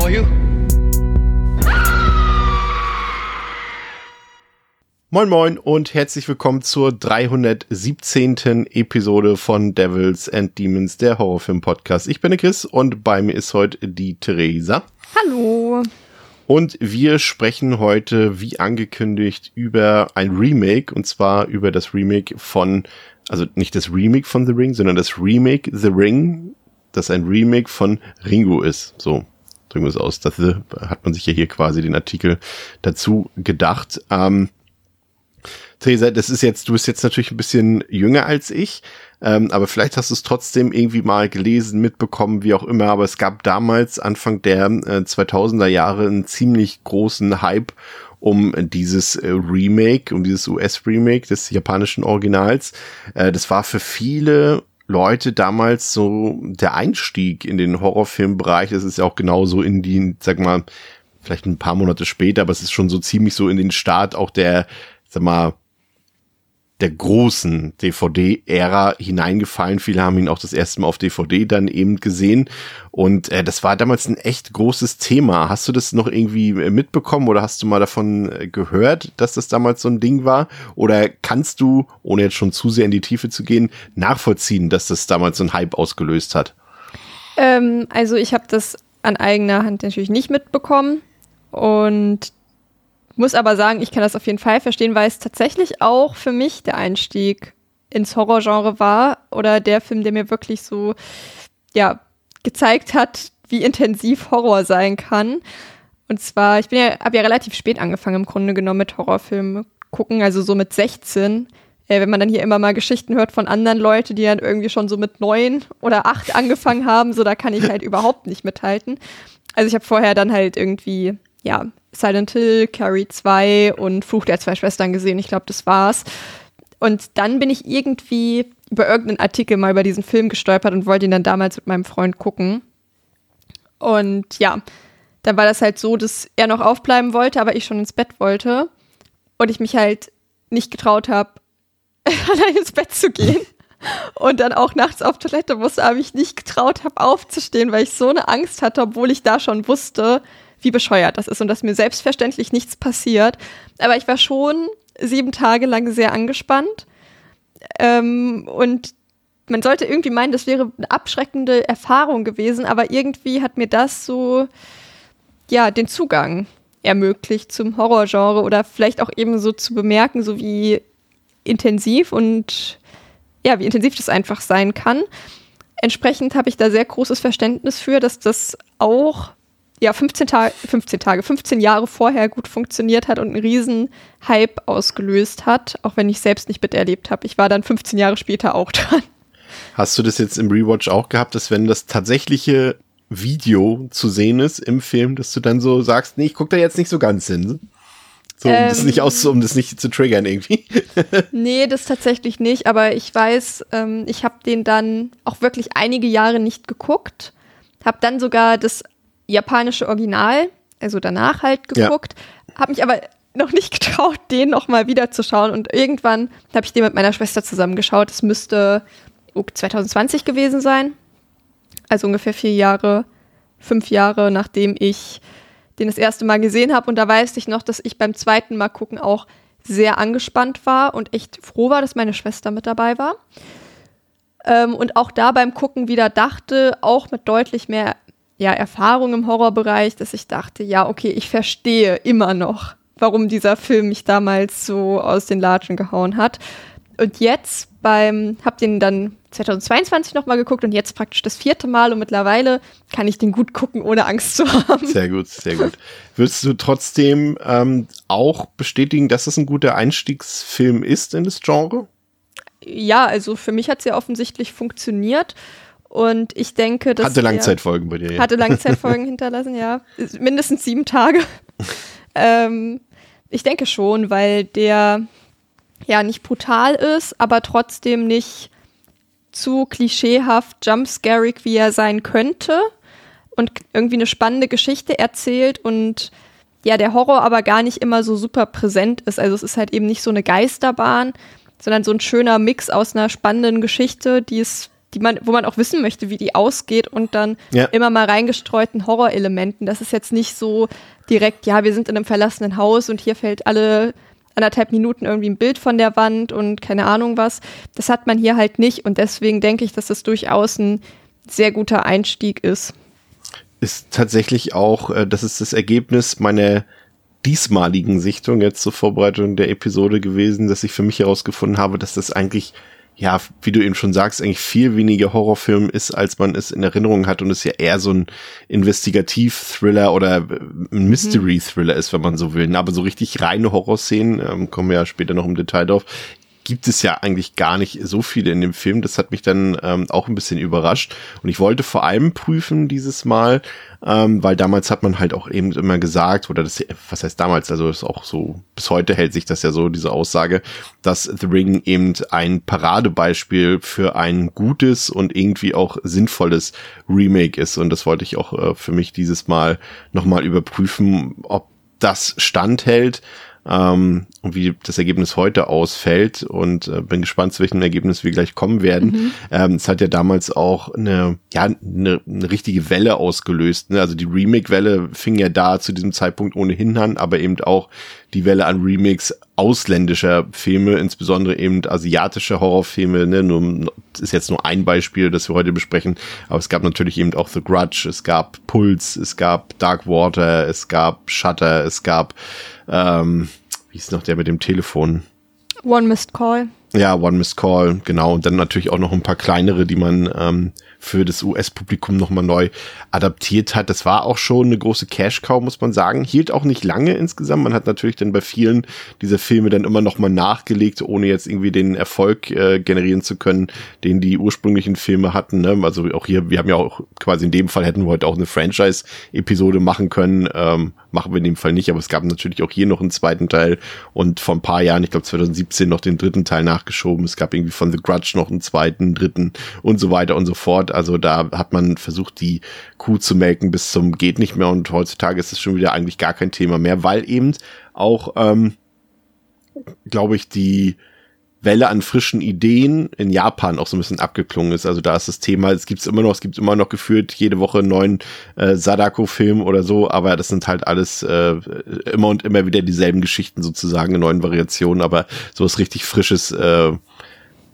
For you. Moin Moin und herzlich willkommen zur 317. Episode von Devils and Demons, der Horrorfilm-Podcast. Ich bin der Chris und bei mir ist heute die Theresa. Hallo. Und wir sprechen heute, wie angekündigt, über ein Remake und zwar über das Remake von, also nicht das Remake von The Ring, sondern das Remake The Ring, das ein Remake von Ringo ist. So, drücken wir es aus. Das hat man sich ja hier quasi den Artikel dazu gedacht. Ähm, Theresa, das ist jetzt, du bist jetzt natürlich ein bisschen jünger als ich, ähm, aber vielleicht hast du es trotzdem irgendwie mal gelesen, mitbekommen, wie auch immer. Aber es gab damals, Anfang der äh, 2000er Jahre, einen ziemlich großen Hype um dieses äh, Remake, um dieses US-Remake des japanischen Originals. Äh, das war für viele Leute damals so der Einstieg in den Horrorfilmbereich. Das ist ja auch genauso in die, sag mal, vielleicht ein paar Monate später, aber es ist schon so ziemlich so in den Start auch der, sag mal, der großen DVD-Ära hineingefallen. Viele haben ihn auch das erste Mal auf DVD dann eben gesehen. Und äh, das war damals ein echt großes Thema. Hast du das noch irgendwie äh, mitbekommen oder hast du mal davon äh, gehört, dass das damals so ein Ding war? Oder kannst du, ohne jetzt schon zu sehr in die Tiefe zu gehen, nachvollziehen, dass das damals so ein Hype ausgelöst hat? Ähm, also ich habe das an eigener Hand natürlich nicht mitbekommen. Und muss aber sagen, ich kann das auf jeden Fall verstehen, weil es tatsächlich auch für mich der Einstieg ins Horrorgenre war oder der Film, der mir wirklich so, ja, gezeigt hat, wie intensiv Horror sein kann. Und zwar, ich bin ja, habe ja relativ spät angefangen im Grunde genommen mit Horrorfilmen gucken, also so mit 16. Äh, wenn man dann hier immer mal Geschichten hört von anderen Leuten, die dann irgendwie schon so mit neun oder acht angefangen haben, so da kann ich halt überhaupt nicht mithalten. Also ich habe vorher dann halt irgendwie ja, Silent Hill, Carrie 2 und Fluch der zwei Schwestern gesehen. Ich glaube, das war's. Und dann bin ich irgendwie über irgendeinen Artikel mal über diesen Film gestolpert und wollte ihn dann damals mit meinem Freund gucken. Und ja, dann war das halt so, dass er noch aufbleiben wollte, aber ich schon ins Bett wollte. Und ich mich halt nicht getraut habe, allein ins Bett zu gehen. Und dann auch nachts auf Toilette musste, aber ich nicht getraut habe, aufzustehen, weil ich so eine Angst hatte, obwohl ich da schon wusste, wie bescheuert das ist und dass mir selbstverständlich nichts passiert. Aber ich war schon sieben Tage lang sehr angespannt. Ähm, und man sollte irgendwie meinen, das wäre eine abschreckende Erfahrung gewesen, aber irgendwie hat mir das so, ja, den Zugang ermöglicht zum Horrorgenre oder vielleicht auch eben so zu bemerken, so wie intensiv und ja, wie intensiv das einfach sein kann. Entsprechend habe ich da sehr großes Verständnis für, dass das auch ja, 15 Tage, 15 Tage, 15 Jahre vorher gut funktioniert hat und einen riesen Hype ausgelöst hat, auch wenn ich selbst nicht miterlebt habe. Ich war dann 15 Jahre später auch dran. Hast du das jetzt im Rewatch auch gehabt, dass wenn das tatsächliche Video zu sehen ist im Film, dass du dann so sagst, nee, ich guck da jetzt nicht so ganz hin? So, um ähm, das nicht aus, um das nicht zu triggern irgendwie. nee, das tatsächlich nicht, aber ich weiß, ähm, ich habe den dann auch wirklich einige Jahre nicht geguckt, habe dann sogar das japanische Original, also danach halt geguckt, ja. habe mich aber noch nicht getraut, den noch mal wieder zu schauen und irgendwann habe ich den mit meiner Schwester zusammengeschaut. Es müsste 2020 gewesen sein, also ungefähr vier Jahre, fünf Jahre, nachdem ich den das erste Mal gesehen habe und da weiß ich noch, dass ich beim zweiten Mal gucken auch sehr angespannt war und echt froh war, dass meine Schwester mit dabei war. Ähm, und auch da beim Gucken wieder dachte, auch mit deutlich mehr ja, Erfahrung im Horrorbereich, dass ich dachte, ja, okay, ich verstehe immer noch, warum dieser Film mich damals so aus den Latschen gehauen hat. Und jetzt beim, hab den dann 2022 nochmal geguckt und jetzt praktisch das vierte Mal und mittlerweile kann ich den gut gucken, ohne Angst zu haben. Sehr gut, sehr gut. Würdest du trotzdem ähm, auch bestätigen, dass es ein guter Einstiegsfilm ist in das Genre? Ja, also für mich hat es ja offensichtlich funktioniert. Und ich denke, dass. Hatte Langzeitfolgen bei dir, ja. Hatte Langzeitfolgen hinterlassen, ja. Mindestens sieben Tage. ähm, ich denke schon, weil der ja nicht brutal ist, aber trotzdem nicht zu klischeehaft jumpscarig, wie er sein könnte. Und irgendwie eine spannende Geschichte erzählt und ja, der Horror aber gar nicht immer so super präsent ist. Also es ist halt eben nicht so eine Geisterbahn, sondern so ein schöner Mix aus einer spannenden Geschichte, die es, die man, wo man auch wissen möchte, wie die ausgeht und dann ja. immer mal reingestreuten Horrorelementen. Das ist jetzt nicht so direkt, ja, wir sind in einem verlassenen Haus und hier fällt alle anderthalb Minuten irgendwie ein Bild von der Wand und keine Ahnung was. Das hat man hier halt nicht und deswegen denke ich, dass das durchaus ein sehr guter Einstieg ist ist tatsächlich auch, äh, das ist das Ergebnis meiner diesmaligen Sichtung jetzt zur Vorbereitung der Episode gewesen, dass ich für mich herausgefunden habe, dass das eigentlich, ja, wie du eben schon sagst, eigentlich viel weniger Horrorfilm ist, als man es in Erinnerung hat und es ja eher so ein Investigativ-Thriller oder äh, ein Mystery-Thriller ist, wenn man so will. Aber so richtig reine Horrorszenen, ähm, kommen wir ja später noch im Detail drauf, gibt es ja eigentlich gar nicht so viele in dem Film. Das hat mich dann ähm, auch ein bisschen überrascht. Und ich wollte vor allem prüfen dieses Mal, ähm, weil damals hat man halt auch eben immer gesagt, oder das, was heißt damals, also ist auch so, bis heute hält sich das ja so, diese Aussage, dass The Ring eben ein Paradebeispiel für ein gutes und irgendwie auch sinnvolles Remake ist. Und das wollte ich auch äh, für mich dieses Mal nochmal überprüfen, ob das standhält ähm, und wie das Ergebnis heute ausfällt und äh, bin gespannt, zu welchem Ergebnis wir gleich kommen werden. Mhm. Ähm, es hat ja damals auch eine, ja, eine, eine richtige Welle ausgelöst. Ne? Also die Remake-Welle fing ja da zu diesem Zeitpunkt ohnehin an, aber eben auch die Welle an Remakes ausländischer Filme, insbesondere eben asiatische Horrorfilme, ne, nur, ist jetzt nur ein Beispiel, das wir heute besprechen, aber es gab natürlich eben auch The Grudge, es gab Pulse, es gab Dark Water, es gab Shutter, es gab ähm, wie ist noch der mit dem Telefon? One Missed Call. Ja, One Missed Call, genau. Und dann natürlich auch noch ein paar kleinere, die man ähm, für das US-Publikum nochmal neu adaptiert hat. Das war auch schon eine große Cash-Cow, muss man sagen. Hielt auch nicht lange insgesamt. Man hat natürlich dann bei vielen dieser Filme dann immer nochmal nachgelegt, ohne jetzt irgendwie den Erfolg äh, generieren zu können, den die ursprünglichen Filme hatten. Ne? Also auch hier, wir haben ja auch quasi in dem Fall hätten wir heute auch eine Franchise-Episode machen können. Ähm, machen wir in dem Fall nicht, aber es gab natürlich auch hier noch einen zweiten Teil und vor ein paar Jahren, ich glaube 2017, noch den dritten Teil nachgeschoben. Es gab irgendwie von The Grudge noch einen zweiten, dritten und so weiter und so fort. Also da hat man versucht, die Kuh zu melken bis zum geht nicht mehr und heutzutage ist es schon wieder eigentlich gar kein Thema mehr, weil eben auch, ähm, glaube ich, die Welle an frischen Ideen in Japan auch so ein bisschen abgeklungen ist. Also da ist das Thema, es gibt es immer noch, es gibt immer noch geführt jede Woche einen neuen äh, Sadako-Film oder so, aber das sind halt alles äh, immer und immer wieder dieselben Geschichten sozusagen in neuen Variationen, aber so was richtig Frisches äh,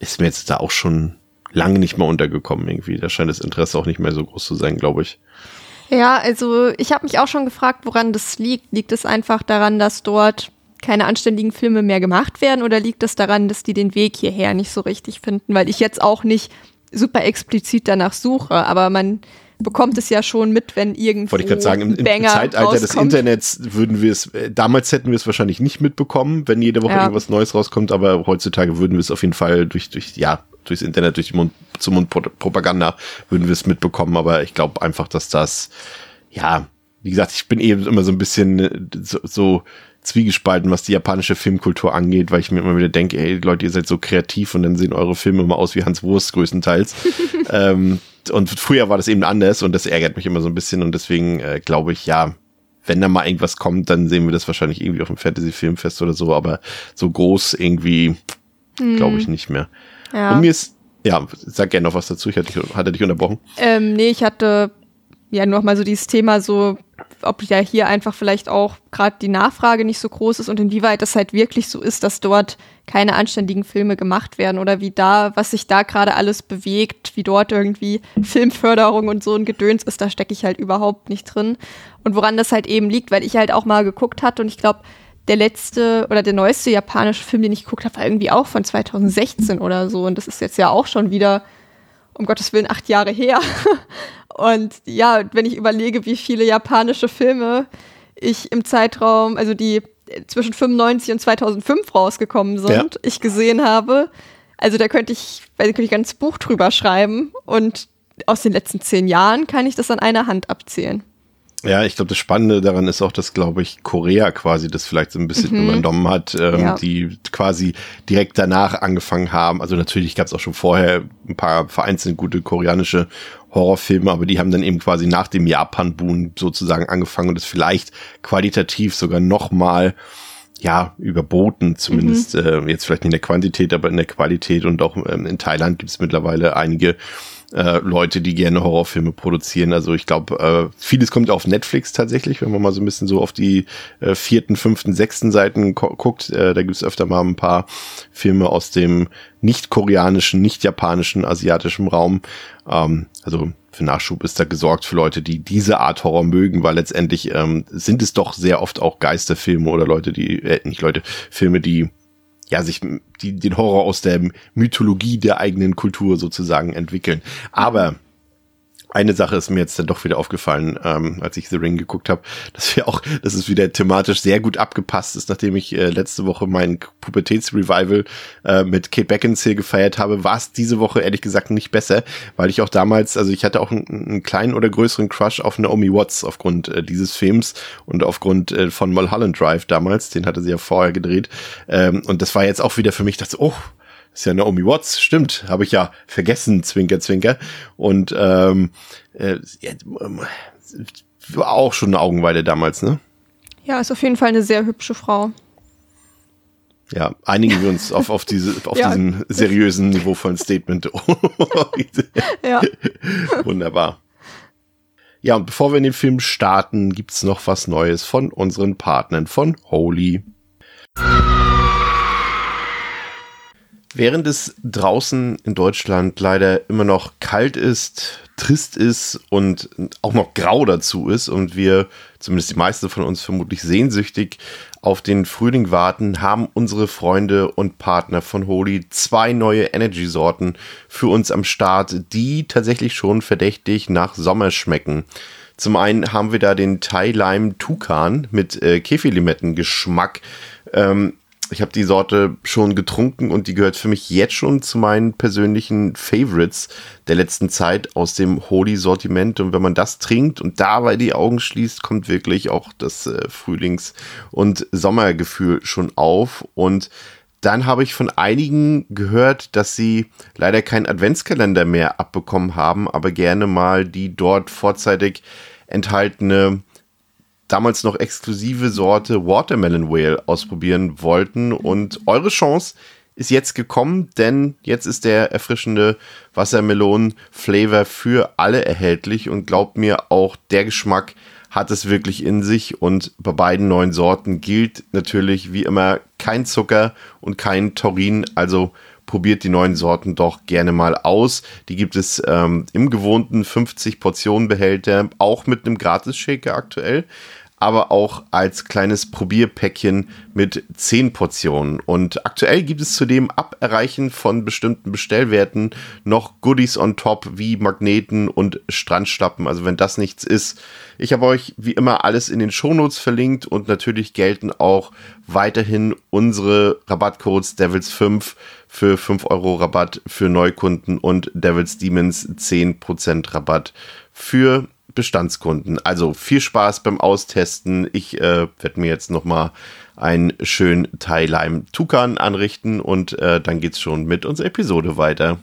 ist mir jetzt da auch schon lange nicht mehr untergekommen irgendwie. Da scheint das Interesse auch nicht mehr so groß zu sein, glaube ich. Ja, also ich habe mich auch schon gefragt, woran das liegt. Liegt es einfach daran, dass dort keine anständigen Filme mehr gemacht werden oder liegt es daran, dass die den Weg hierher nicht so richtig finden? Weil ich jetzt auch nicht super explizit danach suche, aber man bekommt es ja schon mit, wenn irgendwo Wollte ich gerade sagen, im, im Zeitalter rauskommt. des Internets würden wir es, äh, damals hätten wir es wahrscheinlich nicht mitbekommen, wenn jede Woche ja. irgendwas Neues rauskommt, aber heutzutage würden wir es auf jeden Fall durch, durch, ja, durchs Internet, durch die Mund zum Mund Propaganda würden wir es mitbekommen, aber ich glaube einfach, dass das, ja, wie gesagt, ich bin eben immer so ein bisschen äh, so, so zwiegespalten, was die japanische Filmkultur angeht, weil ich mir immer wieder denke, ey Leute, ihr seid so kreativ und dann sehen eure Filme immer aus wie Hans Wurst größtenteils. ähm, und früher war das eben anders und das ärgert mich immer so ein bisschen und deswegen äh, glaube ich, ja, wenn da mal irgendwas kommt, dann sehen wir das wahrscheinlich irgendwie auf dem Fantasy-Filmfest oder so, aber so groß irgendwie glaube ich nicht mehr. Ja. Und mir ist, ja, sag gerne noch was dazu, ich hatte, hatte dich unterbrochen. Ähm, nee, ich hatte ja noch mal so dieses Thema so, ob ja hier einfach vielleicht auch gerade die Nachfrage nicht so groß ist und inwieweit das halt wirklich so ist, dass dort keine anständigen Filme gemacht werden oder wie da, was sich da gerade alles bewegt, wie dort irgendwie Filmförderung und so ein Gedöns ist, da stecke ich halt überhaupt nicht drin. Und woran das halt eben liegt, weil ich halt auch mal geguckt hatte und ich glaube, der letzte oder der neueste japanische Film, den ich geguckt habe, war irgendwie auch von 2016 oder so. Und das ist jetzt ja auch schon wieder, um Gottes Willen, acht Jahre her. Und ja, wenn ich überlege, wie viele japanische Filme ich im Zeitraum, also die zwischen 95 und 2005 rausgekommen sind, ja. ich gesehen habe Also da könnte ich, da könnte ich ein ganzes Buch drüber schreiben und aus den letzten zehn Jahren kann ich das an einer Hand abzählen. Ja, ich glaube, das Spannende daran ist auch, dass, glaube ich, Korea quasi das vielleicht so ein bisschen mhm. übernommen hat, ähm, ja. die quasi direkt danach angefangen haben. Also natürlich gab es auch schon vorher ein paar vereinzelt gute koreanische Horrorfilme, aber die haben dann eben quasi nach dem Japan-Boom sozusagen angefangen und es vielleicht qualitativ sogar noch mal ja, überboten, zumindest mhm. äh, jetzt vielleicht nicht in der Quantität, aber in der Qualität und auch ähm, in Thailand gibt es mittlerweile einige äh, Leute, die gerne Horrorfilme produzieren. Also ich glaube, äh, vieles kommt auf Netflix tatsächlich, wenn man mal so ein bisschen so auf die äh, vierten, fünften, sechsten Seiten guckt. Äh, da gibt es öfter mal ein paar Filme aus dem nicht koreanischen, nicht japanischen, asiatischen Raum. Ähm, also für Nachschub ist da gesorgt für Leute, die diese Art Horror mögen, weil letztendlich ähm, sind es doch sehr oft auch Geisterfilme oder Leute, die, äh, nicht Leute, Filme, die ja, sich die, den Horror aus der Mythologie der eigenen Kultur sozusagen entwickeln. Aber eine Sache ist mir jetzt dann doch wieder aufgefallen, ähm, als ich The Ring geguckt habe, dass wir auch, dass es wieder thematisch sehr gut abgepasst ist, nachdem ich äh, letzte Woche mein Pubertätsrevival äh, mit Kate Beckinsale gefeiert habe, war es diese Woche ehrlich gesagt nicht besser, weil ich auch damals, also ich hatte auch einen, einen kleinen oder größeren Crush auf Naomi Watts aufgrund äh, dieses Films und aufgrund äh, von Mulholland Drive damals, den hatte sie ja vorher gedreht ähm, und das war jetzt auch wieder für mich, dass oh ist ja Naomi Watts, stimmt, habe ich ja vergessen, Zwinker, Zwinker. Und ähm, äh, ja, war auch schon eine Augenweide damals, ne? Ja, ist auf jeden Fall eine sehr hübsche Frau. Ja, einigen wir uns auf, auf, diese, auf ja. diesen seriösen, niveauvollen Statement. ja. Wunderbar. Ja, und bevor wir in den Film starten, gibt's noch was Neues von unseren Partnern von Holy. Während es draußen in Deutschland leider immer noch kalt ist, trist ist und auch noch grau dazu ist und wir, zumindest die meisten von uns vermutlich sehnsüchtig auf den Frühling warten, haben unsere Freunde und Partner von Holy zwei neue Energy-Sorten für uns am Start, die tatsächlich schon verdächtig nach Sommer schmecken. Zum einen haben wir da den Thai Lime Tukan mit äh, Käfelimetten-Geschmack. Ähm, ich habe die Sorte schon getrunken und die gehört für mich jetzt schon zu meinen persönlichen Favorites der letzten Zeit aus dem Holy-Sortiment. Und wenn man das trinkt und dabei die Augen schließt, kommt wirklich auch das äh, Frühlings- und Sommergefühl schon auf. Und dann habe ich von einigen gehört, dass sie leider keinen Adventskalender mehr abbekommen haben, aber gerne mal die dort vorzeitig enthaltene damals noch exklusive Sorte Watermelon Whale ausprobieren wollten. Und eure Chance ist jetzt gekommen, denn jetzt ist der erfrischende Wassermelonen-Flavor für alle erhältlich. Und glaubt mir, auch der Geschmack hat es wirklich in sich. Und bei beiden neuen Sorten gilt natürlich wie immer kein Zucker und kein Taurin. Also probiert die neuen Sorten doch gerne mal aus. Die gibt es ähm, im gewohnten 50 Portionen Behälter, auch mit einem Gratis-Shaker aktuell aber auch als kleines Probierpäckchen mit 10 Portionen. Und aktuell gibt es zudem ab Erreichen von bestimmten Bestellwerten noch Goodies on top wie Magneten und Strandschlappen. Also wenn das nichts ist. Ich habe euch wie immer alles in den Shownotes verlinkt und natürlich gelten auch weiterhin unsere Rabattcodes Devils 5 für 5 Euro Rabatt für Neukunden und Devils Demons 10% Rabatt für Bestandskunden. Also viel Spaß beim Austesten. Ich äh, werde mir jetzt noch mal einen schönen Thai Tukan anrichten und äh, dann geht's schon mit unserer Episode weiter.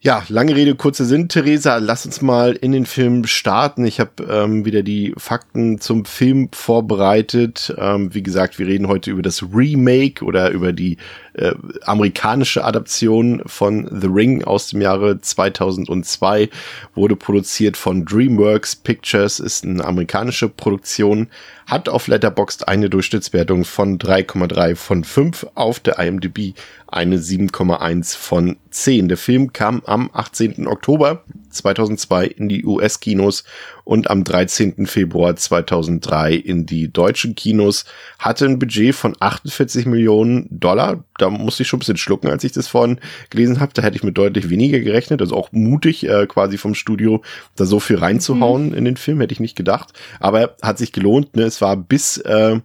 Ja, lange Rede, kurzer Sinn. Theresa, lass uns mal in den Film starten. Ich habe ähm, wieder die Fakten zum Film vorbereitet. Ähm, wie gesagt, wir reden heute über das Remake oder über die äh, amerikanische Adaption von The Ring aus dem Jahre 2002. Wurde produziert von DreamWorks Pictures, ist eine amerikanische Produktion hat auf Letterboxd eine Durchschnittswertung von 3,3 von 5, auf der IMDb eine 7,1 von 10. Der Film kam am 18. Oktober 2002 in die US-Kinos und am 13. Februar 2003 in die deutschen Kinos, hatte ein Budget von 48 Millionen Dollar. Da musste ich schon ein bisschen schlucken, als ich das vorhin gelesen habe. Da hätte ich mit deutlich weniger gerechnet. Also auch mutig äh, quasi vom Studio, da so viel reinzuhauen mhm. in den Film, hätte ich nicht gedacht. Aber hat sich gelohnt. Ne? Es war bis äh,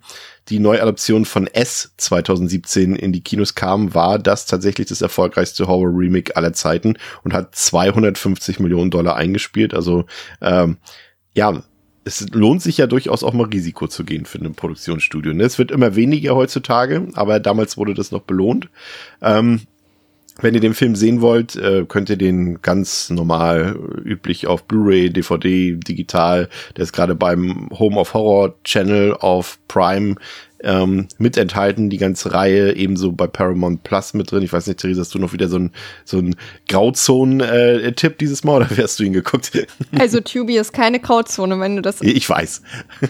die Neuadaption von S 2017 in die Kinos kam, war das tatsächlich das erfolgreichste Horror-Remake aller Zeiten und hat 250 Millionen Dollar eingespielt. Also ähm, ja, es lohnt sich ja durchaus auch mal Risiko zu gehen für ein Produktionsstudio. Ne? Es wird immer weniger heutzutage, aber damals wurde das noch belohnt. Ähm, wenn ihr den Film sehen wollt, äh, könnt ihr den ganz normal üblich auf Blu-ray, DVD, digital. Der ist gerade beim Home of Horror Channel auf Prime ähm, mit enthalten, die ganze Reihe, ebenso bei Paramount Plus mit drin. Ich weiß nicht, Theresa, hast du noch wieder so ein, so ein Grauzonen-Tipp dieses Mal oder hast du ihn geguckt? Also Tubi ist keine Grauzone, wenn du das. Ich weiß.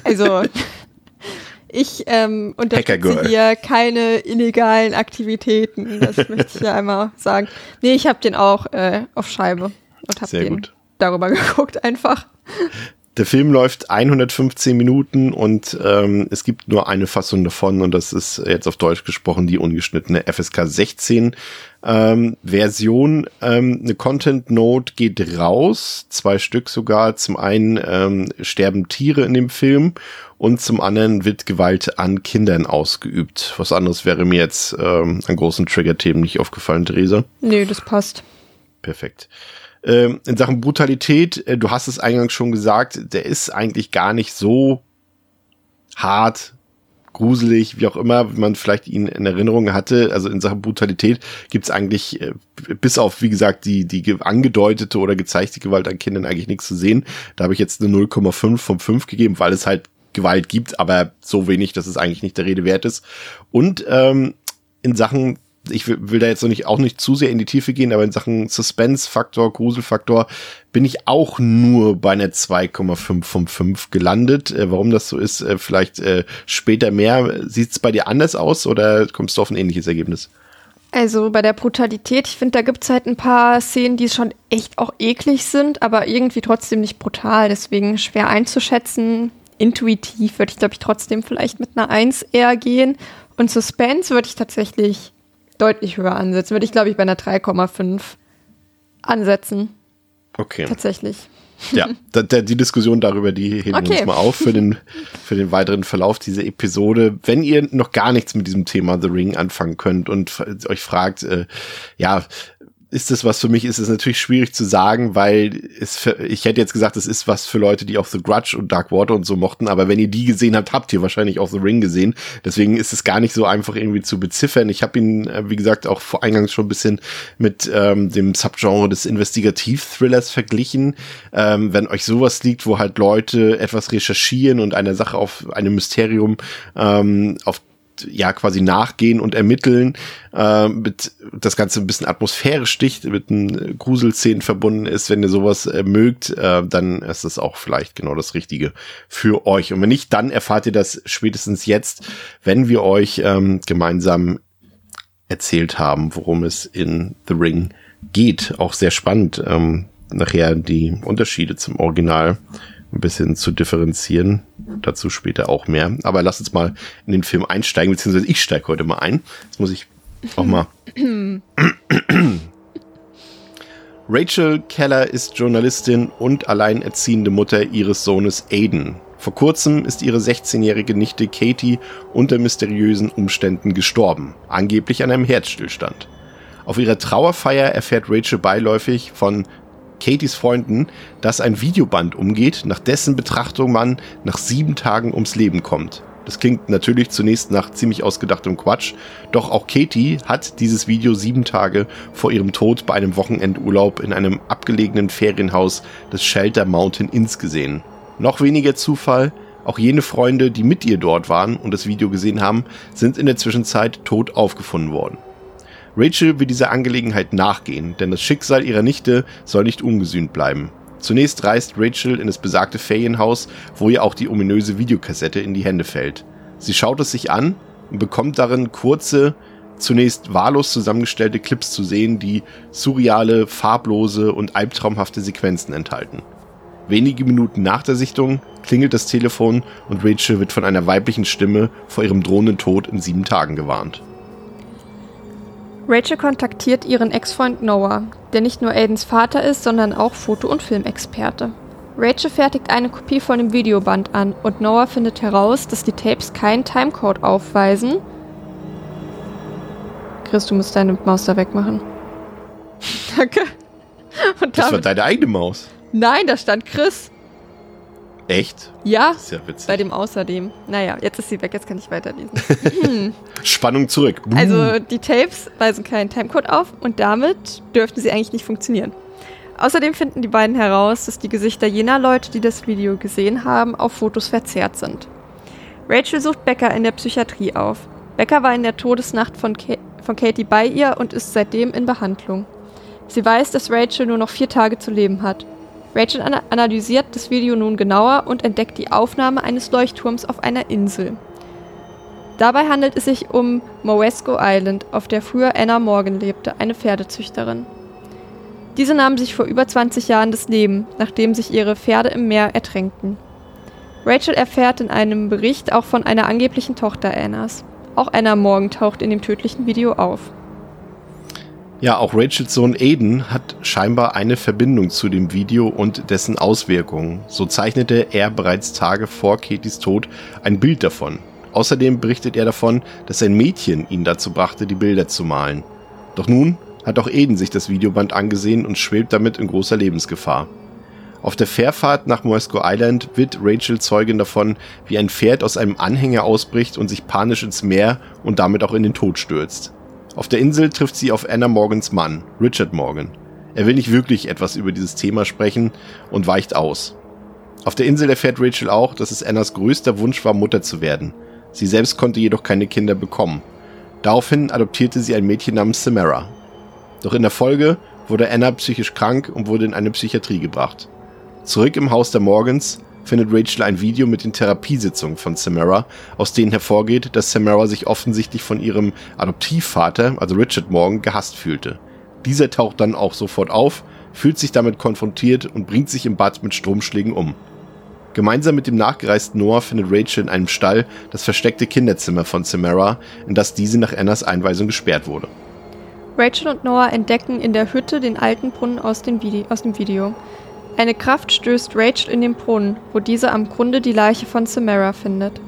Also ich ähm, unterstütze hier keine illegalen Aktivitäten. Das möchte ich ja einmal sagen. Nee, ich habe den auch äh, auf Scheibe und habe den gut. darüber geguckt einfach. Der Film läuft 115 Minuten und ähm, es gibt nur eine Fassung davon und das ist jetzt auf Deutsch gesprochen die ungeschnittene FSK 16 ähm, Version. Ähm, eine Content Note geht raus, zwei Stück sogar. Zum einen ähm, sterben Tiere in dem Film und zum anderen wird Gewalt an Kindern ausgeübt. Was anderes wäre mir jetzt ähm, an großen Trigger-Themen nicht aufgefallen, Theresa. Nee, das passt. Perfekt. Ähm, in Sachen Brutalität, äh, du hast es eingangs schon gesagt, der ist eigentlich gar nicht so hart, gruselig, wie auch immer, wie man vielleicht ihn in Erinnerung hatte. Also in Sachen Brutalität gibt's eigentlich, äh, bis auf, wie gesagt, die, die angedeutete oder gezeigte Gewalt an Kindern eigentlich nichts zu sehen. Da habe ich jetzt eine 0,5 von 5 gegeben, weil es halt Gewalt gibt, aber so wenig, dass es eigentlich nicht der Rede wert ist. Und ähm, in Sachen ich will, will da jetzt noch nicht, auch nicht zu sehr in die Tiefe gehen, aber in Sachen Suspense-Faktor, Gruselfaktor bin ich auch nur bei einer 2,5 von 5 gelandet. Äh, warum das so ist, äh, vielleicht äh, später mehr. Sieht es bei dir anders aus oder kommst du auf ein ähnliches Ergebnis? Also bei der Brutalität, ich finde, da gibt es halt ein paar Szenen, die schon echt auch eklig sind, aber irgendwie trotzdem nicht brutal. Deswegen schwer einzuschätzen. Intuitiv würde ich, glaube ich, trotzdem vielleicht mit einer 1 eher gehen. Und Suspense würde ich tatsächlich deutlich höher ansetzen. Würde ich, glaube ich, bei einer 3,5 ansetzen. Okay. Tatsächlich. Ja, da, da, die Diskussion darüber, die heben okay. wir uns mal auf für den, für den weiteren Verlauf dieser Episode. Wenn ihr noch gar nichts mit diesem Thema The Ring anfangen könnt und euch fragt, äh, ja, ist das was für mich, ist es natürlich schwierig zu sagen, weil es für, ich hätte jetzt gesagt, es ist was für Leute, die auch The Grudge und Dark Water und so mochten, aber wenn ihr die gesehen habt, habt ihr wahrscheinlich auch The Ring gesehen. Deswegen ist es gar nicht so einfach irgendwie zu beziffern. Ich habe ihn, äh, wie gesagt, auch vor eingangs schon ein bisschen mit ähm, dem Subgenre des Investigativ-Thrillers verglichen. Ähm, wenn euch sowas liegt, wo halt Leute etwas recherchieren und einer Sache auf einem Mysterium ähm, auf ja quasi nachgehen und ermitteln, äh, mit das Ganze ein bisschen atmosphärisch sticht, mit einem Gruselszenen verbunden ist, wenn ihr sowas äh, mögt, äh, dann ist das auch vielleicht genau das Richtige für euch. Und wenn nicht, dann erfahrt ihr das spätestens jetzt, wenn wir euch ähm, gemeinsam erzählt haben, worum es in The Ring geht. Auch sehr spannend, ähm, nachher die Unterschiede zum Original ein bisschen zu differenzieren. Dazu später auch mehr. Aber lass uns mal in den Film einsteigen, beziehungsweise ich steige heute mal ein. Jetzt muss ich auch mal. Rachel Keller ist Journalistin und alleinerziehende Mutter ihres Sohnes Aiden. Vor kurzem ist ihre 16-jährige Nichte Katie unter mysteriösen Umständen gestorben, angeblich an einem Herzstillstand. Auf ihrer Trauerfeier erfährt Rachel beiläufig von Katies Freunden, dass ein Videoband umgeht, nach dessen Betrachtung man nach sieben Tagen ums Leben kommt. Das klingt natürlich zunächst nach ziemlich ausgedachtem Quatsch, doch auch Katie hat dieses Video sieben Tage vor ihrem Tod bei einem Wochenendurlaub in einem abgelegenen Ferienhaus des Shelter Mountain Inns gesehen. Noch weniger Zufall, auch jene Freunde, die mit ihr dort waren und das Video gesehen haben, sind in der Zwischenzeit tot aufgefunden worden. Rachel will dieser Angelegenheit nachgehen, denn das Schicksal ihrer Nichte soll nicht ungesühnt bleiben. Zunächst reist Rachel in das besagte Ferienhaus, wo ihr auch die ominöse Videokassette in die Hände fällt. Sie schaut es sich an und bekommt darin kurze, zunächst wahllos zusammengestellte Clips zu sehen, die surreale, farblose und albtraumhafte Sequenzen enthalten. Wenige Minuten nach der Sichtung klingelt das Telefon und Rachel wird von einer weiblichen Stimme vor ihrem drohenden Tod in sieben Tagen gewarnt. Rachel kontaktiert ihren Ex-Freund Noah, der nicht nur Aidens Vater ist, sondern auch Foto- und Filmexperte. Rachel fertigt eine Kopie von dem Videoband an und Noah findet heraus, dass die Tapes keinen Timecode aufweisen. Chris, du musst deine Maus da wegmachen. Danke. Das war deine eigene Maus. nein, da stand Chris. Echt? Ja, ist ja witzig. bei dem Außerdem. Naja, jetzt ist sie weg, jetzt kann ich weiterlesen. Spannung zurück. Uh. Also die Tapes weisen keinen Timecode auf und damit dürften sie eigentlich nicht funktionieren. Außerdem finden die beiden heraus, dass die Gesichter jener Leute, die das Video gesehen haben, auf Fotos verzerrt sind. Rachel sucht Becker in der Psychiatrie auf. Becker war in der Todesnacht von, Ka von Katie bei ihr und ist seitdem in Behandlung. Sie weiß, dass Rachel nur noch vier Tage zu leben hat. Rachel ana analysiert das Video nun genauer und entdeckt die Aufnahme eines Leuchtturms auf einer Insel. Dabei handelt es sich um Moesco Island, auf der früher Anna Morgan lebte, eine Pferdezüchterin. Diese nahm sich vor über 20 Jahren das Leben, nachdem sich ihre Pferde im Meer ertränkten. Rachel erfährt in einem Bericht auch von einer angeblichen Tochter Annas. Auch Anna Morgan taucht in dem tödlichen Video auf. Ja, auch Rachels Sohn Aiden hat scheinbar eine Verbindung zu dem Video und dessen Auswirkungen. So zeichnete er bereits Tage vor Katies Tod ein Bild davon. Außerdem berichtet er davon, dass ein Mädchen ihn dazu brachte, die Bilder zu malen. Doch nun hat auch Aiden sich das Videoband angesehen und schwebt damit in großer Lebensgefahr. Auf der Fährfahrt nach Moesco Island wird Rachel Zeugin davon, wie ein Pferd aus einem Anhänger ausbricht und sich panisch ins Meer und damit auch in den Tod stürzt. Auf der Insel trifft sie auf Anna Morgans Mann, Richard Morgan. Er will nicht wirklich etwas über dieses Thema sprechen und weicht aus. Auf der Insel erfährt Rachel auch, dass es Annas größter Wunsch war, Mutter zu werden. Sie selbst konnte jedoch keine Kinder bekommen. Daraufhin adoptierte sie ein Mädchen namens Samara. Doch in der Folge wurde Anna psychisch krank und wurde in eine Psychiatrie gebracht. Zurück im Haus der Morgans findet Rachel ein Video mit den Therapiesitzungen von Samara, aus denen hervorgeht, dass Samara sich offensichtlich von ihrem Adoptivvater, also Richard Morgan, gehasst fühlte. Dieser taucht dann auch sofort auf, fühlt sich damit konfrontiert und bringt sich im Bad mit Stromschlägen um. Gemeinsam mit dem nachgereisten Noah findet Rachel in einem Stall das versteckte Kinderzimmer von Samara, in das diese nach Annas Einweisung gesperrt wurde. Rachel und Noah entdecken in der Hütte den alten Brunnen aus dem, Video. Eine Kraft stößt Rachel in den Brunnen, wo diese am Grunde die Leiche von Samara findet.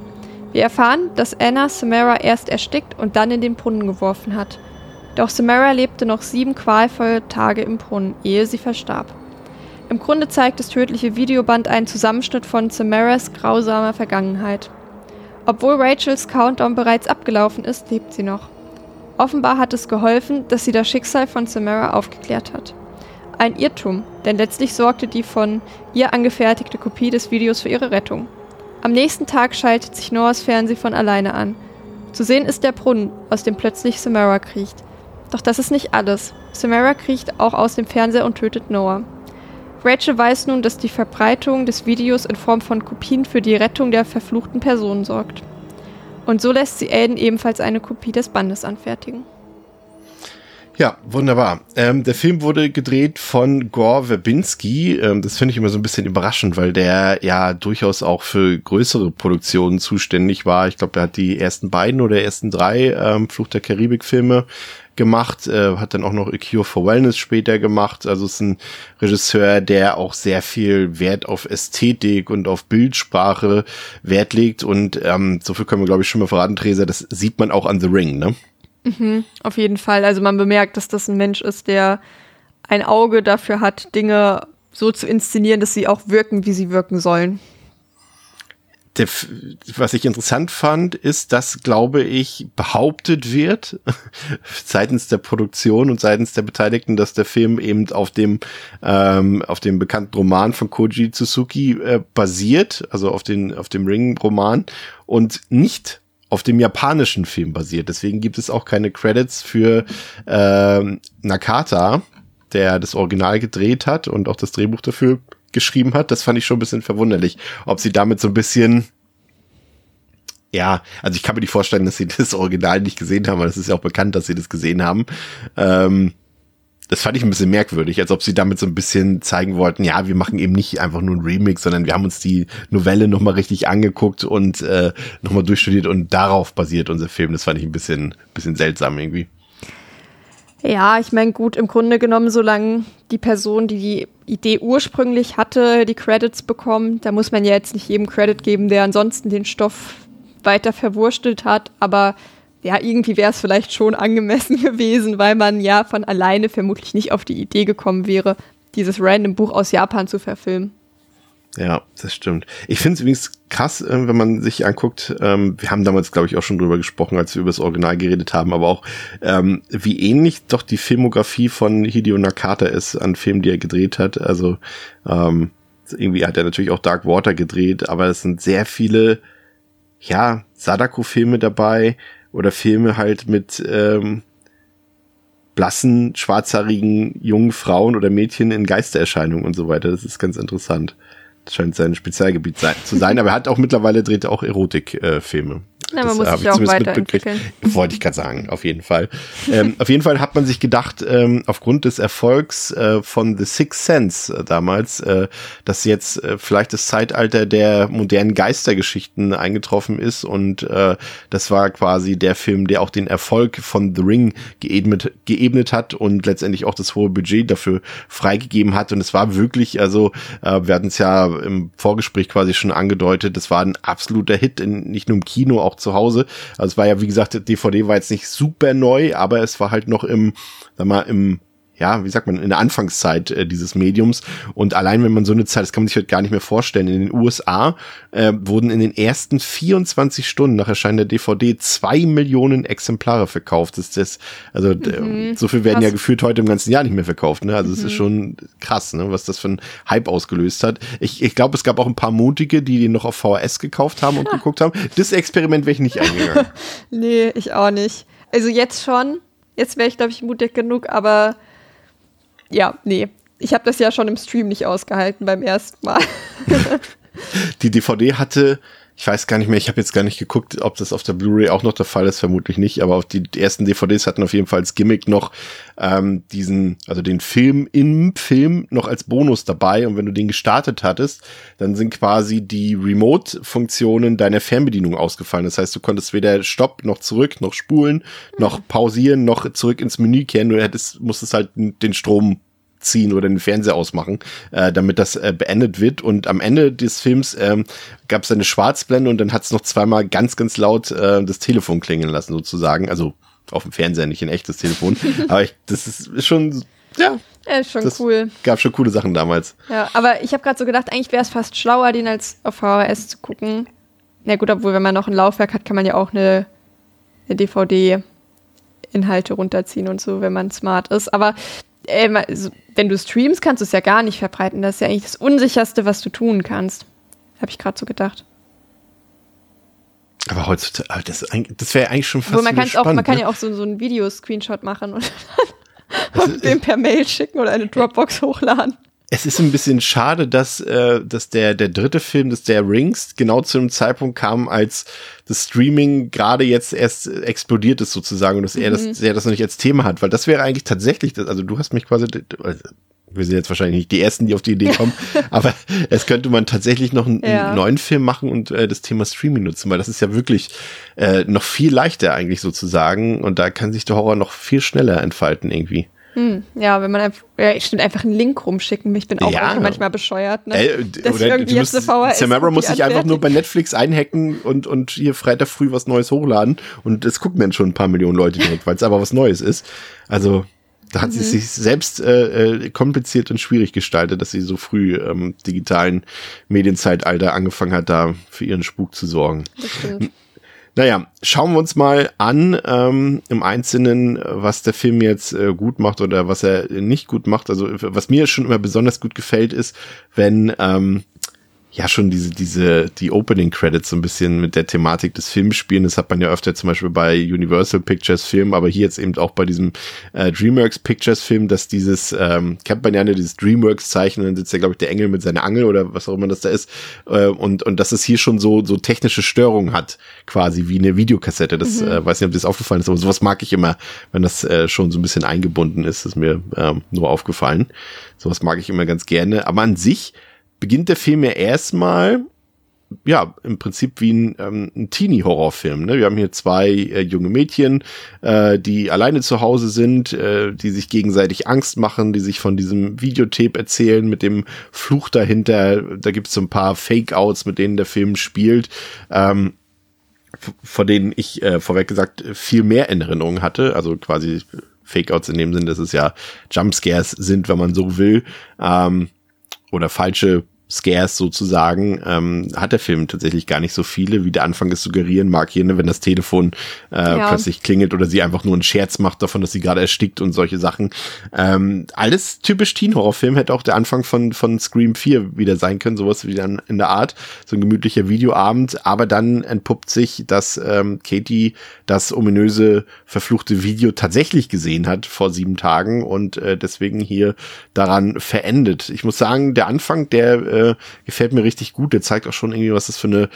Wir erfahren, dass Anna Samara erst erstickt und dann in den Brunnen geworfen hat. Doch Samara lebte noch sieben qualvolle Tage im Brunnen, ehe sie verstarb. Im Grunde zeigt das tödliche Videoband einen Zusammenschnitt von Samaras grausamer Vergangenheit. Obwohl Rachels Countdown bereits abgelaufen ist, lebt sie noch. Offenbar hat es geholfen, dass sie das Schicksal von Samara aufgeklärt hat. Ein Irrtum, denn letztlich sorgte die von ihr angefertigte Kopie des Videos für ihre Rettung. Am nächsten Tag schaltet sich Noahs Fernseh von alleine an. Zu sehen ist der Brunnen, aus dem plötzlich Samara kriecht. Doch das ist nicht alles. Samara kriecht auch aus dem Fernseher und tötet Noah. Rachel weiß nun, dass die Verbreitung des Videos in Form von Kopien für die Rettung der verfluchten Person sorgt. Und so lässt sie Aiden ebenfalls eine Kopie des Bandes anfertigen. Ja, wunderbar. Ähm, der Film wurde gedreht von Gore Verbinski. Ähm, das finde ich immer so ein bisschen überraschend, weil der ja durchaus auch für größere Produktionen zuständig war. Ich glaube, er hat die ersten beiden oder ersten drei ähm, Fluch der Karibik-Filme gemacht, äh, hat dann auch noch A Cure for Wellness später gemacht. Also ist ein Regisseur, der auch sehr viel Wert auf Ästhetik und auf Bildsprache Wert legt. Und ähm, so viel können wir, glaube ich, schon mal verraten, Theresa, das sieht man auch an The Ring, ne? Auf jeden Fall. Also man bemerkt, dass das ein Mensch ist, der ein Auge dafür hat, Dinge so zu inszenieren, dass sie auch wirken, wie sie wirken sollen. Der, was ich interessant fand, ist, dass, glaube ich, behauptet wird, seitens der Produktion und seitens der Beteiligten, dass der Film eben auf dem, ähm, auf dem bekannten Roman von Koji Tsuzuki äh, basiert, also auf, den, auf dem Ring-Roman und nicht auf dem japanischen Film basiert. Deswegen gibt es auch keine Credits für ähm, Nakata, der das Original gedreht hat und auch das Drehbuch dafür geschrieben hat. Das fand ich schon ein bisschen verwunderlich. Ob sie damit so ein bisschen ja, also ich kann mir nicht vorstellen, dass sie das Original nicht gesehen haben, weil es ist ja auch bekannt, dass sie das gesehen haben. Ähm, das fand ich ein bisschen merkwürdig, als ob sie damit so ein bisschen zeigen wollten, ja, wir machen eben nicht einfach nur ein Remix, sondern wir haben uns die Novelle nochmal richtig angeguckt und äh, nochmal durchstudiert und darauf basiert unser Film. Das fand ich ein bisschen, bisschen seltsam irgendwie. Ja, ich meine, gut, im Grunde genommen, solange die Person, die die Idee ursprünglich hatte, die Credits bekommt, da muss man ja jetzt nicht jedem Credit geben, der ansonsten den Stoff weiter verwurstelt hat, aber ja, irgendwie wäre es vielleicht schon angemessen gewesen, weil man ja von alleine vermutlich nicht auf die Idee gekommen wäre, dieses random Buch aus Japan zu verfilmen. Ja, das stimmt. Ich finde es übrigens krass, äh, wenn man sich anguckt, ähm, wir haben damals, glaube ich, auch schon drüber gesprochen, als wir über das Original geredet haben, aber auch, ähm, wie ähnlich doch die Filmografie von Hideo Nakata ist an Filmen, die er gedreht hat. Also ähm, irgendwie hat er natürlich auch Dark Water gedreht, aber es sind sehr viele, ja, Sadako-Filme dabei oder Filme halt mit ähm, blassen, schwarzhaarigen jungen Frauen oder Mädchen in Geistererscheinungen und so weiter. Das ist ganz interessant. Das scheint sein Spezialgebiet sein, zu sein, aber er hat auch mittlerweile dreht auch Erotikfilme. Äh, ja, man muss sich auch weiterentwickeln. Wollte ich gerade sagen, auf jeden Fall. ähm, auf jeden Fall hat man sich gedacht, ähm, aufgrund des Erfolgs äh, von The Sixth Sense äh, damals, äh, dass jetzt äh, vielleicht das Zeitalter der modernen Geistergeschichten eingetroffen ist und äh, das war quasi der Film, der auch den Erfolg von The Ring geebnet, geebnet hat und letztendlich auch das hohe Budget dafür freigegeben hat und es war wirklich, also äh, wir hatten es ja im Vorgespräch quasi schon angedeutet, das war ein absoluter Hit, in, nicht nur im Kino, auch zu Hause. Also es war ja, wie gesagt, DVD war jetzt nicht super neu, aber es war halt noch im, sag mal, im ja, wie sagt man, in der Anfangszeit äh, dieses Mediums. Und allein wenn man so eine Zeit, das kann man sich heute gar nicht mehr vorstellen, in den USA äh, wurden in den ersten 24 Stunden nach Erscheinen der DVD zwei Millionen Exemplare verkauft. Das ist das, also mhm, so viel werden krass. ja gefühlt heute im ganzen Jahr nicht mehr verkauft. Ne? Also es mhm. ist schon krass, ne? was das für ein Hype ausgelöst hat. Ich, ich glaube, es gab auch ein paar Mutige, die den noch auf VHS gekauft haben und geguckt haben. Das Experiment wäre ich nicht eingegangen. nee, ich auch nicht. Also jetzt schon. Jetzt wäre ich, glaube ich, mutig genug, aber ja, nee. Ich habe das ja schon im Stream nicht ausgehalten beim ersten Mal. die DVD hatte, ich weiß gar nicht mehr, ich habe jetzt gar nicht geguckt, ob das auf der Blu-ray auch noch der Fall ist, vermutlich nicht, aber auf die ersten DVDs hatten auf jeden Fall als Gimmick noch ähm, diesen, also den Film im Film noch als Bonus dabei und wenn du den gestartet hattest, dann sind quasi die Remote-Funktionen deiner Fernbedienung ausgefallen. Das heißt, du konntest weder Stopp noch zurück, noch spulen, noch pausieren, noch zurück ins Menü kehren, du hättest, musstest halt den Strom ziehen oder den Fernseher ausmachen, äh, damit das äh, beendet wird. Und am Ende des Films ähm, gab es eine Schwarzblende und dann hat es noch zweimal ganz, ganz laut äh, das Telefon klingeln lassen, sozusagen. Also auf dem Fernseher, nicht ein echtes Telefon. Aber ich, das ist, schon, ja. Ja, ist schon das cool. Gab schon coole Sachen damals. Ja, aber ich habe gerade so gedacht, eigentlich wäre es fast schlauer, den als auf VHS zu gucken. Na gut, obwohl, wenn man noch ein Laufwerk hat, kann man ja auch eine, eine DVD Inhalte runterziehen und so, wenn man smart ist. Aber äh, wenn du streamst, kannst du es ja gar nicht verbreiten. Das ist ja eigentlich das Unsicherste, was du tun kannst. Habe ich gerade so gedacht. Aber heutzutage, das, das wäre eigentlich schon fast Obwohl, man, spannend, auch, man kann ne? ja auch so, so ein Video-Screenshot machen und dann dem per Mail schicken oder eine Dropbox hochladen. Es ist ein bisschen schade, dass, äh, dass der, der dritte Film, dass der Rings, genau zu einem Zeitpunkt kam, als das Streaming gerade jetzt erst explodiert ist sozusagen und dass mhm. er das, er das noch nicht als Thema hat, weil das wäre eigentlich tatsächlich, das, also du hast mich quasi, wir sind jetzt wahrscheinlich nicht die Ersten, die auf die Idee kommen, aber es könnte man tatsächlich noch einen, ja. einen neuen Film machen und äh, das Thema Streaming nutzen, weil das ist ja wirklich äh, noch viel leichter eigentlich sozusagen und da kann sich der Horror noch viel schneller entfalten irgendwie. Hm, ja, wenn man einfach, ja, stimmt, einfach einen Link rumschicken. Ich bin auch ja. manchmal bescheuert. Ne? Äh, Dass oder irgendwie jetzt musst, eine VHS Samara muss sich einfach nur bei Netflix einhacken und, und hier Freitag früh was Neues hochladen. Und es gucken dann schon ein paar Millionen Leute direkt, weil es aber was Neues ist. Also da hat mhm. sie sich selbst äh, äh, kompliziert und schwierig gestaltet, dass sie so früh ähm, digitalen Medienzeitalter angefangen hat, da für ihren Spuk zu sorgen. Das stimmt. Naja, schauen wir uns mal an ähm, im Einzelnen, was der Film jetzt äh, gut macht oder was er nicht gut macht. Also was mir schon immer besonders gut gefällt, ist, wenn ähm, ja schon diese, diese, die Opening Credits so ein bisschen mit der Thematik des Films spielen. Das hat man ja öfter zum Beispiel bei Universal Pictures Film, aber hier jetzt eben auch bei diesem äh, DreamWorks Pictures Film, dass dieses, ähm, kennt man ja ne, dieses DreamWorks Zeichen, dann sitzt ja, glaube ich, der Engel mit seiner Angel oder was auch immer das da ist. Äh, und, und dass es hier schon so, so technische Störungen hat, quasi wie eine Videokassette. Das mhm. äh, weiß nicht, ob das aufgefallen ist, aber sowas mag ich immer, wenn das äh, schon so ein bisschen eingebunden ist, ist mir ähm, nur aufgefallen. Sowas mag ich immer ganz gerne. Aber an sich beginnt der Film ja erstmal ja, im Prinzip wie ein, ähm, ein Teenie-Horrorfilm. Ne? Wir haben hier zwei äh, junge Mädchen, äh, die alleine zu Hause sind, äh, die sich gegenseitig Angst machen, die sich von diesem Videotape erzählen mit dem Fluch dahinter. Da gibt es so ein paar Fake-Outs, mit denen der Film spielt. Ähm, von denen ich äh, vorweg gesagt viel mehr in Erinnerung hatte, also quasi Fake-Outs in dem Sinn, dass es ja Jumpscares sind, wenn man so will, ähm, oder falsche Scares sozusagen, ähm, hat der Film tatsächlich gar nicht so viele, wie der Anfang es suggerieren mag hier, ne, wenn das Telefon äh, ja. plötzlich klingelt oder sie einfach nur einen Scherz macht davon, dass sie gerade erstickt und solche Sachen. Ähm, alles typisch Teen-Horrorfilm hätte auch der Anfang von, von Scream 4 wieder sein können, sowas wie dann in der Art, so ein gemütlicher Videoabend, aber dann entpuppt sich, dass ähm, Katie das ominöse, verfluchte Video tatsächlich gesehen hat vor sieben Tagen und äh, deswegen hier daran verendet. Ich muss sagen, der Anfang, der äh, gefällt mir richtig gut. Der zeigt auch schon irgendwie, was das für eine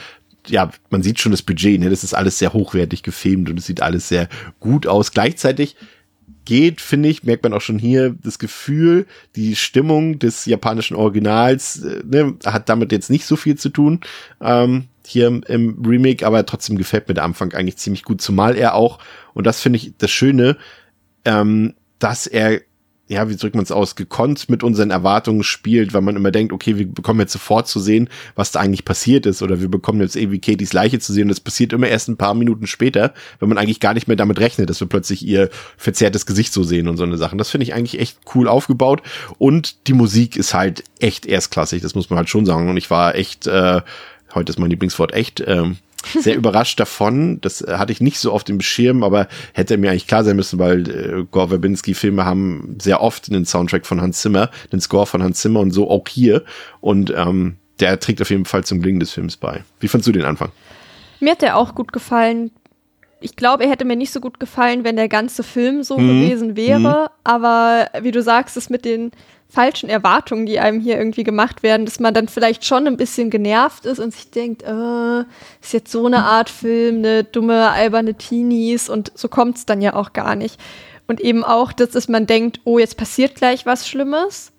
ja, man sieht schon das Budget, ne? Das ist alles sehr hochwertig gefilmt und es sieht alles sehr gut aus. Gleichzeitig geht, finde ich, merkt man auch schon hier das Gefühl, die Stimmung des japanischen Originals äh, ne, hat damit jetzt nicht so viel zu tun. Ähm, hier im Remake, aber trotzdem gefällt mir der Anfang eigentlich ziemlich gut, zumal er auch, und das finde ich das Schöne, ähm, dass er ja, wie drückt man es aus, gekonnt mit unseren Erwartungen spielt, weil man immer denkt, okay, wir bekommen jetzt sofort zu sehen, was da eigentlich passiert ist, oder wir bekommen jetzt irgendwie Katys Leiche zu sehen. Das passiert immer erst ein paar Minuten später, wenn man eigentlich gar nicht mehr damit rechnet, dass wir plötzlich ihr verzerrtes Gesicht so sehen und so eine Sachen. Das finde ich eigentlich echt cool aufgebaut. Und die Musik ist halt echt erstklassig, das muss man halt schon sagen. Und ich war echt, äh, heute ist mein Lieblingswort echt, ähm, sehr überrascht davon. Das äh, hatte ich nicht so auf dem Schirm, aber hätte mir eigentlich klar sein müssen, weil äh, Gore Verbinski-Filme haben sehr oft einen Soundtrack von Hans Zimmer, den Score von Hans Zimmer und so auch hier. Und ähm, der trägt auf jeden Fall zum Gelingen des Films bei. Wie fandst du den Anfang? Mir hat der auch gut gefallen. Ich glaube, er hätte mir nicht so gut gefallen, wenn der ganze Film so mhm. gewesen wäre. Mhm. Aber wie du sagst, es mit den falschen Erwartungen, die einem hier irgendwie gemacht werden, dass man dann vielleicht schon ein bisschen genervt ist und sich denkt, äh, ist jetzt so eine Art Film, eine dumme, alberne Teenies und so kommt es dann ja auch gar nicht. Und eben auch, dass, dass man denkt, oh, jetzt passiert gleich was Schlimmes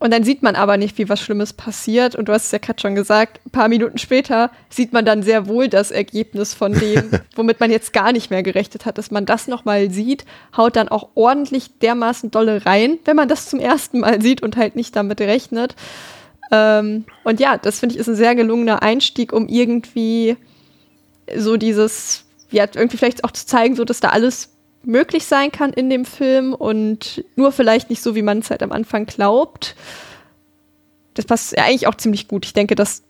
und dann sieht man aber nicht, wie was Schlimmes passiert. Und du hast es ja gerade schon gesagt, ein paar Minuten später sieht man dann sehr wohl das Ergebnis von dem, womit man jetzt gar nicht mehr gerechnet hat. Dass man das nochmal sieht, haut dann auch ordentlich dermaßen dolle rein, wenn man das zum ersten Mal sieht und halt nicht damit rechnet. Ähm, und ja, das finde ich ist ein sehr gelungener Einstieg, um irgendwie so dieses, ja, irgendwie vielleicht auch zu zeigen, so dass da alles möglich sein kann in dem Film und nur vielleicht nicht so, wie man es halt am Anfang glaubt. Das passt ja eigentlich auch ziemlich gut. Ich denke, dass,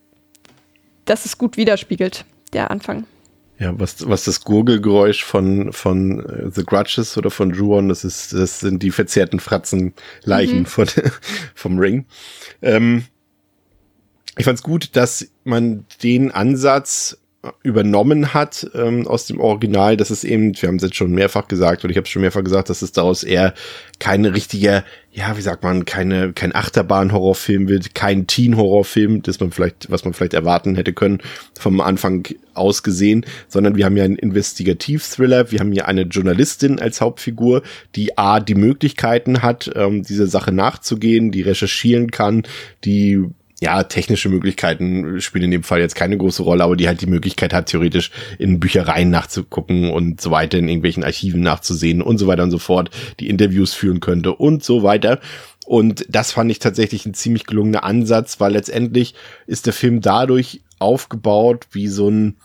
dass es gut widerspiegelt, der Anfang. Ja, was, was das Gurgelgeräusch von, von uh, The Grudges oder von Juon, das ist, das sind die verzerrten Fratzenleichen mhm. von, vom Ring. Ähm, ich fand's gut, dass man den Ansatz übernommen hat ähm, aus dem Original, dass es eben, wir haben es jetzt schon mehrfach gesagt, oder ich habe es schon mehrfach gesagt, dass es daraus eher keine richtige, ja, wie sagt man, keine, kein Achterbahn-Horrorfilm wird, kein Teen-Horrorfilm, das man vielleicht, was man vielleicht erwarten hätte können, vom Anfang aus gesehen, sondern wir haben ja einen Investigativ-Thriller, wir haben hier eine Journalistin als Hauptfigur, die A, die Möglichkeiten hat, ähm, diese Sache nachzugehen, die recherchieren kann, die ja, technische Möglichkeiten spielen in dem Fall jetzt keine große Rolle, aber die halt die Möglichkeit hat, theoretisch in Büchereien nachzugucken und so weiter, in irgendwelchen Archiven nachzusehen und so weiter und so fort, die Interviews führen könnte und so weiter. Und das fand ich tatsächlich ein ziemlich gelungener Ansatz, weil letztendlich ist der Film dadurch aufgebaut wie so ein,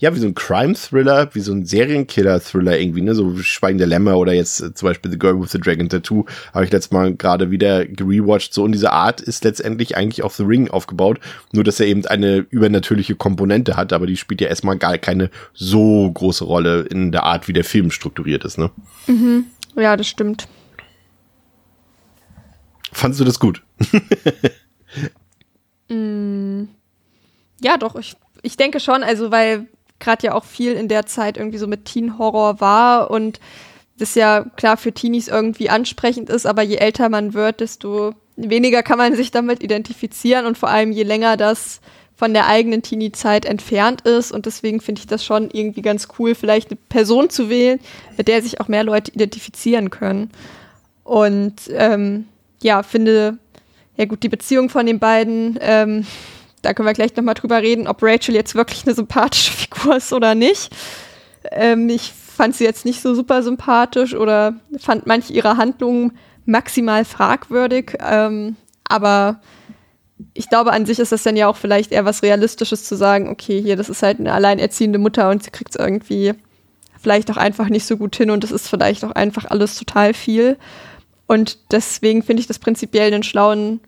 ja, wie so ein Crime-Thriller, wie so ein Serienkiller-Thriller irgendwie, ne, so Schweigen der Lämmer oder jetzt äh, zum Beispiel The Girl with the Dragon Tattoo, habe ich letztes Mal gerade wieder gerewatcht. So, und diese Art ist letztendlich eigentlich auf The Ring aufgebaut, nur dass er eben eine übernatürliche Komponente hat, aber die spielt ja erstmal gar keine so große Rolle in der Art, wie der Film strukturiert ist, ne? Mhm. Ja, das stimmt. Fandest du das gut? mm, ja, doch, ich, ich denke schon, also weil gerade ja auch viel in der Zeit irgendwie so mit Teen-Horror war und das ja klar für Teenies irgendwie ansprechend ist, aber je älter man wird, desto weniger kann man sich damit identifizieren und vor allem je länger das von der eigenen Teenie-Zeit entfernt ist. Und deswegen finde ich das schon irgendwie ganz cool, vielleicht eine Person zu wählen, mit der sich auch mehr Leute identifizieren können. Und ähm, ja, finde, ja gut, die Beziehung von den beiden, ähm, da können wir gleich nochmal drüber reden, ob Rachel jetzt wirklich eine sympathische Figur ist oder nicht. Ähm, ich fand sie jetzt nicht so super sympathisch oder fand manche ihrer Handlungen maximal fragwürdig. Ähm, aber ich glaube, an sich ist das dann ja auch vielleicht eher was Realistisches zu sagen, okay, hier, das ist halt eine alleinerziehende Mutter und sie kriegt es irgendwie vielleicht auch einfach nicht so gut hin und es ist vielleicht auch einfach alles total viel. Und deswegen finde ich das prinzipiell einen schlauen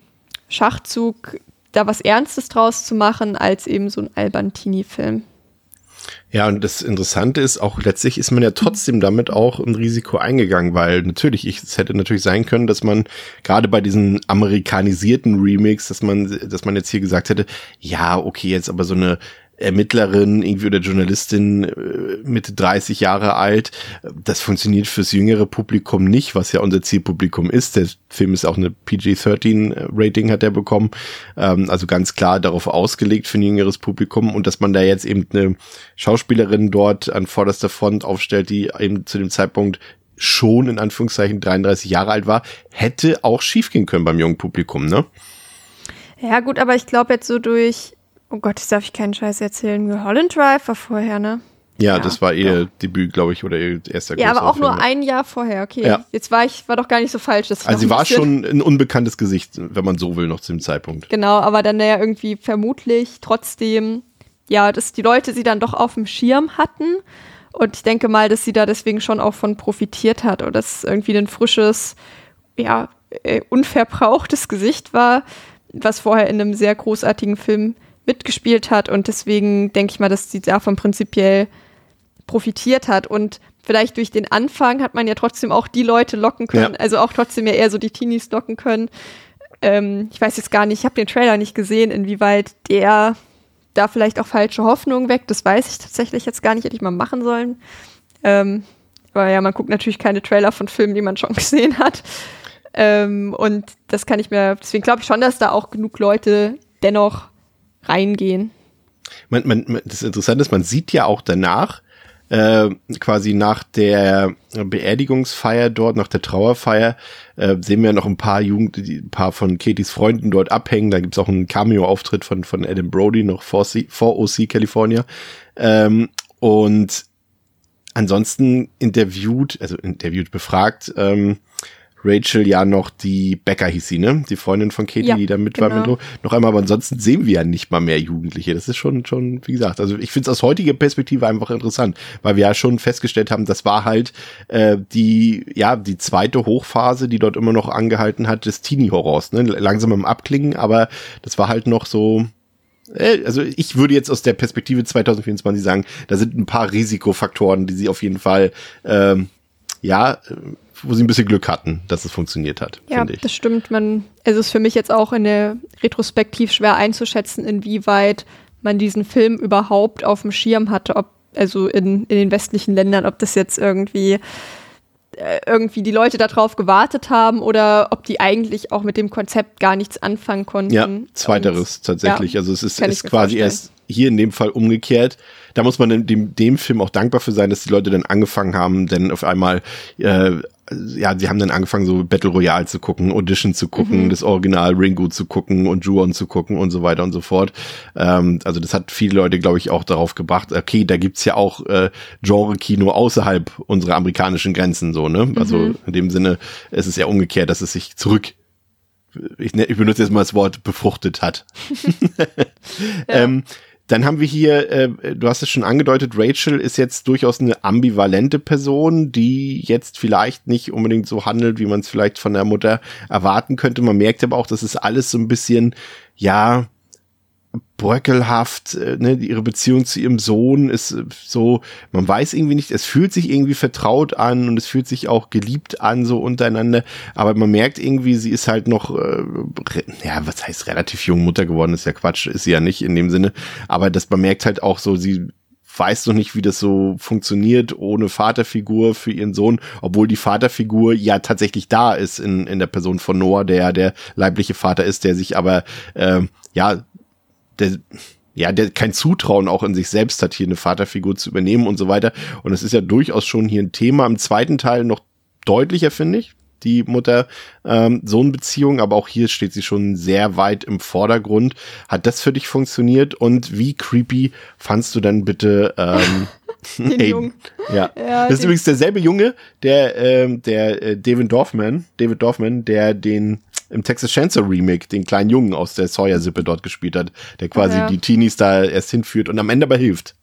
Schachzug, da was Ernstes draus zu machen, als eben so ein Albantini-Film. Ja, und das Interessante ist auch, letztlich ist man ja trotzdem damit auch ein Risiko eingegangen, weil natürlich, ich, es hätte natürlich sein können, dass man gerade bei diesen amerikanisierten Remix, dass man, dass man jetzt hier gesagt hätte, ja, okay, jetzt aber so eine Ermittlerin irgendwie oder Journalistin äh, Mitte 30 Jahre alt. Das funktioniert fürs jüngere Publikum nicht, was ja unser Zielpublikum ist. Der Film ist auch eine PG-13-Rating hat er bekommen. Ähm, also ganz klar darauf ausgelegt für ein jüngeres Publikum und dass man da jetzt eben eine Schauspielerin dort an vorderster Front aufstellt, die eben zu dem Zeitpunkt schon in Anführungszeichen 33 Jahre alt war, hätte auch schiefgehen können beim jungen Publikum, ne? Ja, gut, aber ich glaube jetzt so durch Oh Gott, jetzt darf ich keinen Scheiß erzählen. Holland Drive war vorher, ne? Ja, ja das war ihr doch. Debüt, glaube ich, oder ihr erster Ja, aber auch Film. nur ein Jahr vorher, okay. Ja. Jetzt war ich, war doch gar nicht so falsch. also sie war schon ein unbekanntes Gesicht, wenn man so will, noch zu dem Zeitpunkt. Genau, aber dann ja irgendwie vermutlich trotzdem, ja, dass die Leute sie dann doch auf dem Schirm hatten. Und ich denke mal, dass sie da deswegen schon auch von profitiert hat oder dass irgendwie ein frisches, ja, äh, unverbrauchtes Gesicht war, was vorher in einem sehr großartigen Film mitgespielt hat und deswegen denke ich mal, dass sie davon prinzipiell profitiert hat und vielleicht durch den Anfang hat man ja trotzdem auch die Leute locken können, ja. also auch trotzdem ja eher so die Teenies locken können. Ähm, ich weiß jetzt gar nicht, ich habe den Trailer nicht gesehen, inwieweit der da vielleicht auch falsche Hoffnungen weckt. Das weiß ich tatsächlich jetzt gar nicht, hätte ich mal machen sollen. Ähm, aber ja, man guckt natürlich keine Trailer von Filmen, die man schon gesehen hat. Ähm, und das kann ich mir, deswegen glaube ich schon, dass da auch genug Leute dennoch reingehen. Man, man, das Interessante ist, man sieht ja auch danach, äh, quasi nach der Beerdigungsfeier dort, nach der Trauerfeier, äh, sehen wir noch ein paar Jugend, ein paar von Katys Freunden dort abhängen. Da gibt's auch einen Cameo-Auftritt von, von Adam Brody noch vor, C, vor OC California. Ähm, und ansonsten interviewt, also interviewt, befragt, ähm, Rachel ja noch die Becker hieß sie, ne? Die Freundin von Katie, ja, die da mit genau. war. Mit noch einmal, aber ansonsten sehen wir ja nicht mal mehr Jugendliche. Das ist schon, schon, wie gesagt, also ich finde es aus heutiger Perspektive einfach interessant, weil wir ja schon festgestellt haben, das war halt äh, die, ja, die zweite Hochphase, die dort immer noch angehalten hat, des Teenie-Horrors, ne? Langsam im Abklingen, aber das war halt noch so, äh, also ich würde jetzt aus der Perspektive 2024 sagen, da sind ein paar Risikofaktoren, die sie auf jeden Fall ähm, ja wo sie ein bisschen Glück hatten, dass es funktioniert hat. Ja, das stimmt. Man, es ist für mich jetzt auch in der Retrospektiv schwer einzuschätzen, inwieweit man diesen Film überhaupt auf dem Schirm hatte, ob also in, in den westlichen Ländern, ob das jetzt irgendwie äh, irgendwie die Leute darauf gewartet haben oder ob die eigentlich auch mit dem Konzept gar nichts anfangen konnten. Ja, zweiteres Und, tatsächlich. Ja, also es ist, ist quasi erst hier in dem Fall umgekehrt da muss man dem, dem Film auch dankbar für sein, dass die Leute dann angefangen haben, denn auf einmal, äh, ja, sie haben dann angefangen, so Battle Royale zu gucken, Audition zu gucken, mhm. das Original Ringo zu gucken und Juon zu gucken und so weiter und so fort. Ähm, also das hat viele Leute, glaube ich, auch darauf gebracht, okay, da gibt's ja auch äh, Genre-Kino außerhalb unserer amerikanischen Grenzen, so, ne? Also mhm. in dem Sinne, es ist ja umgekehrt, dass es sich zurück ich, ne, ich benutze jetzt mal das Wort befruchtet hat. ja. ähm, dann haben wir hier, äh, du hast es schon angedeutet, Rachel ist jetzt durchaus eine ambivalente Person, die jetzt vielleicht nicht unbedingt so handelt, wie man es vielleicht von der Mutter erwarten könnte. Man merkt aber auch, dass es alles so ein bisschen, ja, bröckelhaft, äh, ne, ihre Beziehung zu ihrem Sohn ist äh, so, man weiß irgendwie nicht, es fühlt sich irgendwie vertraut an und es fühlt sich auch geliebt an, so untereinander, aber man merkt irgendwie, sie ist halt noch, äh, ja, was heißt relativ jung Mutter geworden, ist ja Quatsch, ist sie ja nicht in dem Sinne, aber dass man merkt halt auch so, sie weiß noch nicht, wie das so funktioniert ohne Vaterfigur für ihren Sohn, obwohl die Vaterfigur ja tatsächlich da ist in, in der Person von Noah, der der leibliche Vater ist, der sich aber äh, ja der, ja, der kein Zutrauen auch in sich selbst hat, hier eine Vaterfigur zu übernehmen und so weiter. Und es ist ja durchaus schon hier ein Thema im zweiten Teil noch deutlicher, finde ich. die Mutter-Sohn-Beziehung, ähm, aber auch hier steht sie schon sehr weit im Vordergrund. Hat das für dich funktioniert und wie creepy fandst du dann bitte ähm, Den Jungen. Ja. Ja, das ist übrigens derselbe Junge, der, ähm, der äh, David Dorfman, David Dorfman, der den im Texas Chainsaw Remake den kleinen Jungen aus der Sawyer-Sippe dort gespielt hat, der quasi Ja. die Teenies da erst hinführt und am Ende aber hilft.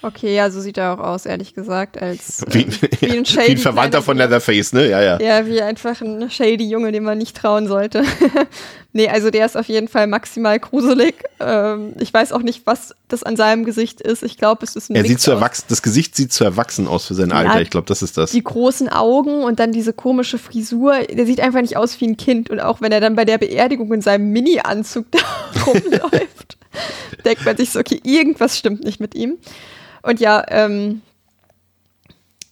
Okay, ja, so sieht er auch aus, ehrlich gesagt, als Wie, ähm, wie ein wie shady ein Verwandter von. Leatherface, ne? Ja, ja. Ja, wie einfach ein shady Junge, dem man nicht trauen sollte. nee, also der ist auf jeden Fall maximal gruselig. Ähm, ich weiß auch nicht, was das an seinem Gesicht ist. Ich glaube, es ist ein Er Mix sieht zu erwachsen, das Gesicht sieht zu erwachsen aus für sein Ja, Alter. Ich glaube, das ist das. die großen Augen und dann diese komische Frisur. Der sieht einfach nicht aus wie ein Kind. Und auch wenn er dann bei der Beerdigung in seinem Mini-Anzug da rumläuft, denkt man sich so, okay, irgendwas stimmt nicht mit ihm. Und ja, ähm,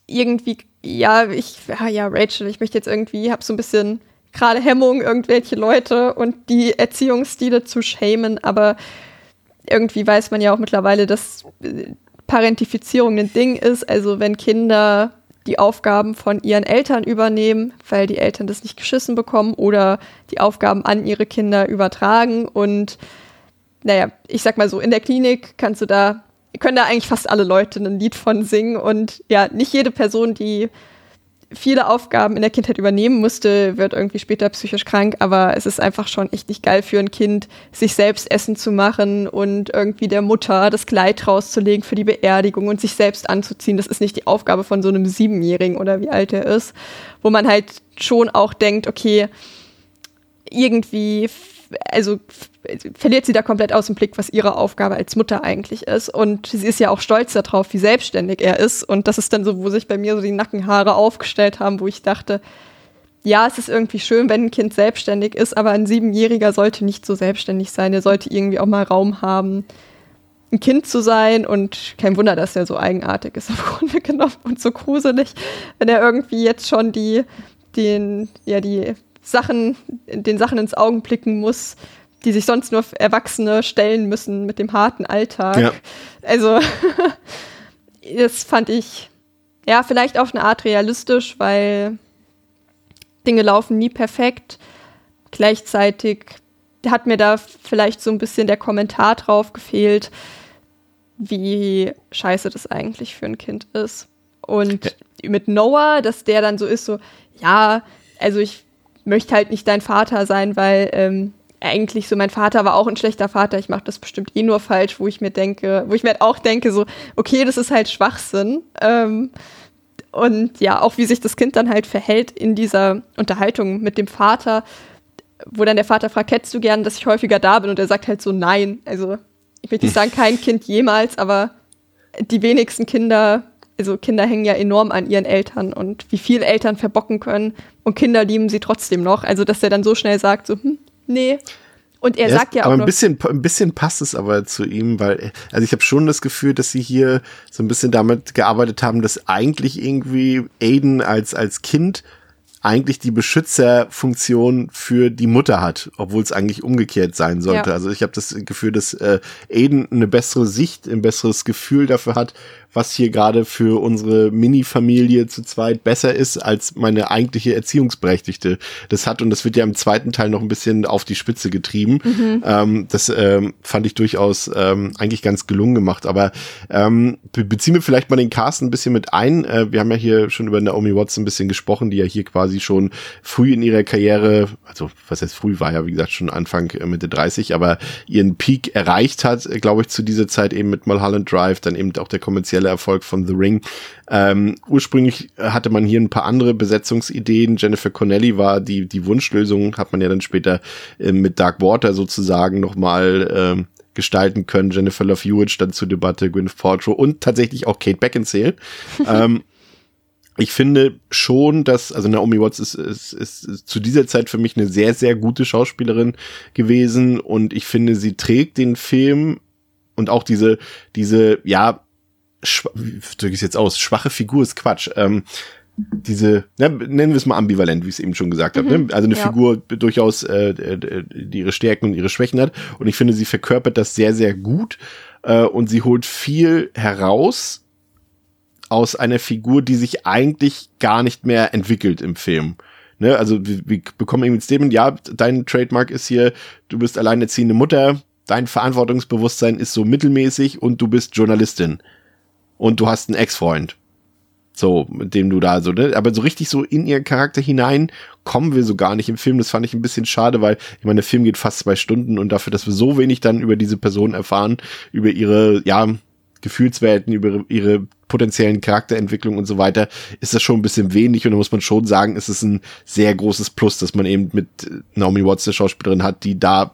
irgendwie, ja, ich, ja, Rachel, ich möchte jetzt irgendwie, habe so ein bisschen gerade Hemmung, irgendwelche Leute und die Erziehungsstile zu shamen, aber irgendwie weiß man ja auch mittlerweile, dass äh, Parentifizierung ein Ding ist. Also wenn Kinder die Aufgaben von ihren Eltern übernehmen, weil die Eltern das nicht geschissen bekommen oder die Aufgaben an ihre Kinder übertragen. Und naja, ich sag mal so, in der Klinik kannst du da, können da eigentlich fast alle Leute ein Lied von singen. Und ja, nicht jede Person, die viele Aufgaben in der Kindheit übernehmen musste, wird irgendwie später psychisch krank, aber es ist einfach schon echt nicht geil für ein Kind, sich selbst Essen zu machen und irgendwie der Mutter das Kleid rauszulegen für die Beerdigung und sich selbst anzuziehen. Das ist nicht die Aufgabe von so einem Siebenjährigen oder wie alt er ist, wo man halt schon auch denkt, okay, irgendwie, also verliert sie da komplett aus dem Blick, was ihre Aufgabe als Mutter eigentlich ist. Und sie ist ja auch stolz darauf, wie selbstständig er ist. Und das ist dann so, wo sich bei mir so die Nackenhaare aufgestellt haben, wo ich dachte, ja, es ist irgendwie schön, wenn ein Kind selbstständig ist, aber ein Siebenjähriger sollte nicht so selbstständig sein. Er sollte irgendwie auch mal Raum haben, ein Kind zu sein. Und kein Wunder, dass er so eigenartig ist im Grunde genommen und so gruselig, wenn er irgendwie jetzt schon die, den, ja, die Sachen, den Sachen ins Augen blicken muss, die sich sonst nur Erwachsene stellen müssen mit dem harten Alltag. Ja. Also, das fand ich, ja, vielleicht auf eine Art realistisch, weil Dinge laufen nie perfekt. Gleichzeitig hat mir da vielleicht so ein bisschen der Kommentar drauf gefehlt, wie scheiße das eigentlich für ein Kind ist. Und mit Noah, dass der dann so ist, so, ja, also ich möchte halt nicht dein Vater sein, weil ähm, eigentlich so, mein Vater war auch ein schlechter Vater, ich mache das bestimmt eh nur falsch, wo ich mir denke, wo ich mir halt auch denke, so, okay, das ist halt Schwachsinn. Ähm, und ja, auch wie sich das Kind dann halt verhält in dieser Unterhaltung mit dem Vater, wo dann der Vater fragt, hättest du gern, dass ich häufiger da bin? Und er sagt halt so, nein. Also, ich will nicht sagen, kein Kind jemals, aber die wenigsten Kinder, also Kinder hängen ja enorm an ihren Eltern und wie viel Eltern verbocken können und Kinder lieben sie trotzdem noch. Also, dass er dann so schnell sagt, so, hm, nee. Und er Ja, sagt ja aber auch ein noch, bisschen, ein bisschen passt es aber zu ihm, weil, also ich habe schon das Gefühl, dass sie hier so ein bisschen damit gearbeitet haben, dass eigentlich irgendwie Aiden als, als Kind eigentlich die Beschützerfunktion für die Mutter hat, obwohl es eigentlich umgekehrt sein sollte. Ja. Also ich habe das Gefühl, dass äh, Aiden eine bessere Sicht, ein besseres Gefühl dafür hat, was hier gerade für unsere Mini-Familie zu zweit besser ist, als meine eigentliche Erziehungsberechtigte das hat. Und das wird ja im zweiten Teil noch ein bisschen auf die Spitze getrieben. Ähm, das ähm, fand ich durchaus ähm, eigentlich ganz gelungen gemacht. Aber ähm, be beziehen wir vielleicht mal den Cast ein bisschen mit ein. Äh, wir haben ja hier schon über Naomi Watts ein bisschen gesprochen, die ja hier quasi schon früh in ihrer Karriere, also was jetzt früh war ja, wie gesagt, schon Anfang äh, Mitte 30, aber ihren Peak erreicht hat, äh, glaube ich, zu dieser Zeit eben mit Mulholland Drive, dann eben auch der kommerzielle Erfolg von The Ring. Ähm, ursprünglich hatte man hier ein paar andere Besetzungsideen. Jennifer Connelly war die, die Wunschlösung, hat man ja dann später äh, mit Dark Water sozusagen nochmal ähm, gestalten können. Jennifer Love Hewitt stand zur Debatte, Gwyneth Paltrow und tatsächlich auch Kate Beckinsale. ähm, ich finde schon, dass, also Naomi Watts ist, ist, ist, ist zu dieser Zeit für mich eine sehr, sehr gute Schauspielerin gewesen und ich finde, sie trägt den Film und auch diese, diese, ja, wie drücke ich es jetzt aus? Schwache Figur ist Quatsch. Ähm, diese, ne, nennen wir es mal ambivalent, wie ich es eben schon gesagt habe. Ne? Also eine ja. Figur durchaus, äh, die ihre Stärken und ihre Schwächen hat. Und ich finde, sie verkörpert das sehr, sehr gut. Äh, und sie holt viel heraus aus einer Figur, die sich eigentlich gar nicht mehr entwickelt im Film. Ne, also wir, wir bekommen irgendwie Statement, ja, dein Trademark ist hier, du bist alleinerziehende Mutter, dein Verantwortungsbewusstsein ist so mittelmäßig und du bist Journalistin. Und du hast einen Ex-Freund. So, mit dem du da so, ne? Aber so richtig so in ihren Charakter hinein kommen wir so gar nicht im Film. Das fand ich ein bisschen schade, weil ich meine, der Film geht fast zwei Stunden und dafür, dass wir so wenig dann über diese Person erfahren, über ihre, ja, Gefühlswelten, über ihre potenziellen Charakterentwicklungen und so weiter, ist das schon ein bisschen wenig und da muss man schon sagen, es ist ein sehr großes Plus, dass man eben mit Naomi Watts, der Schauspielerin, hat, die da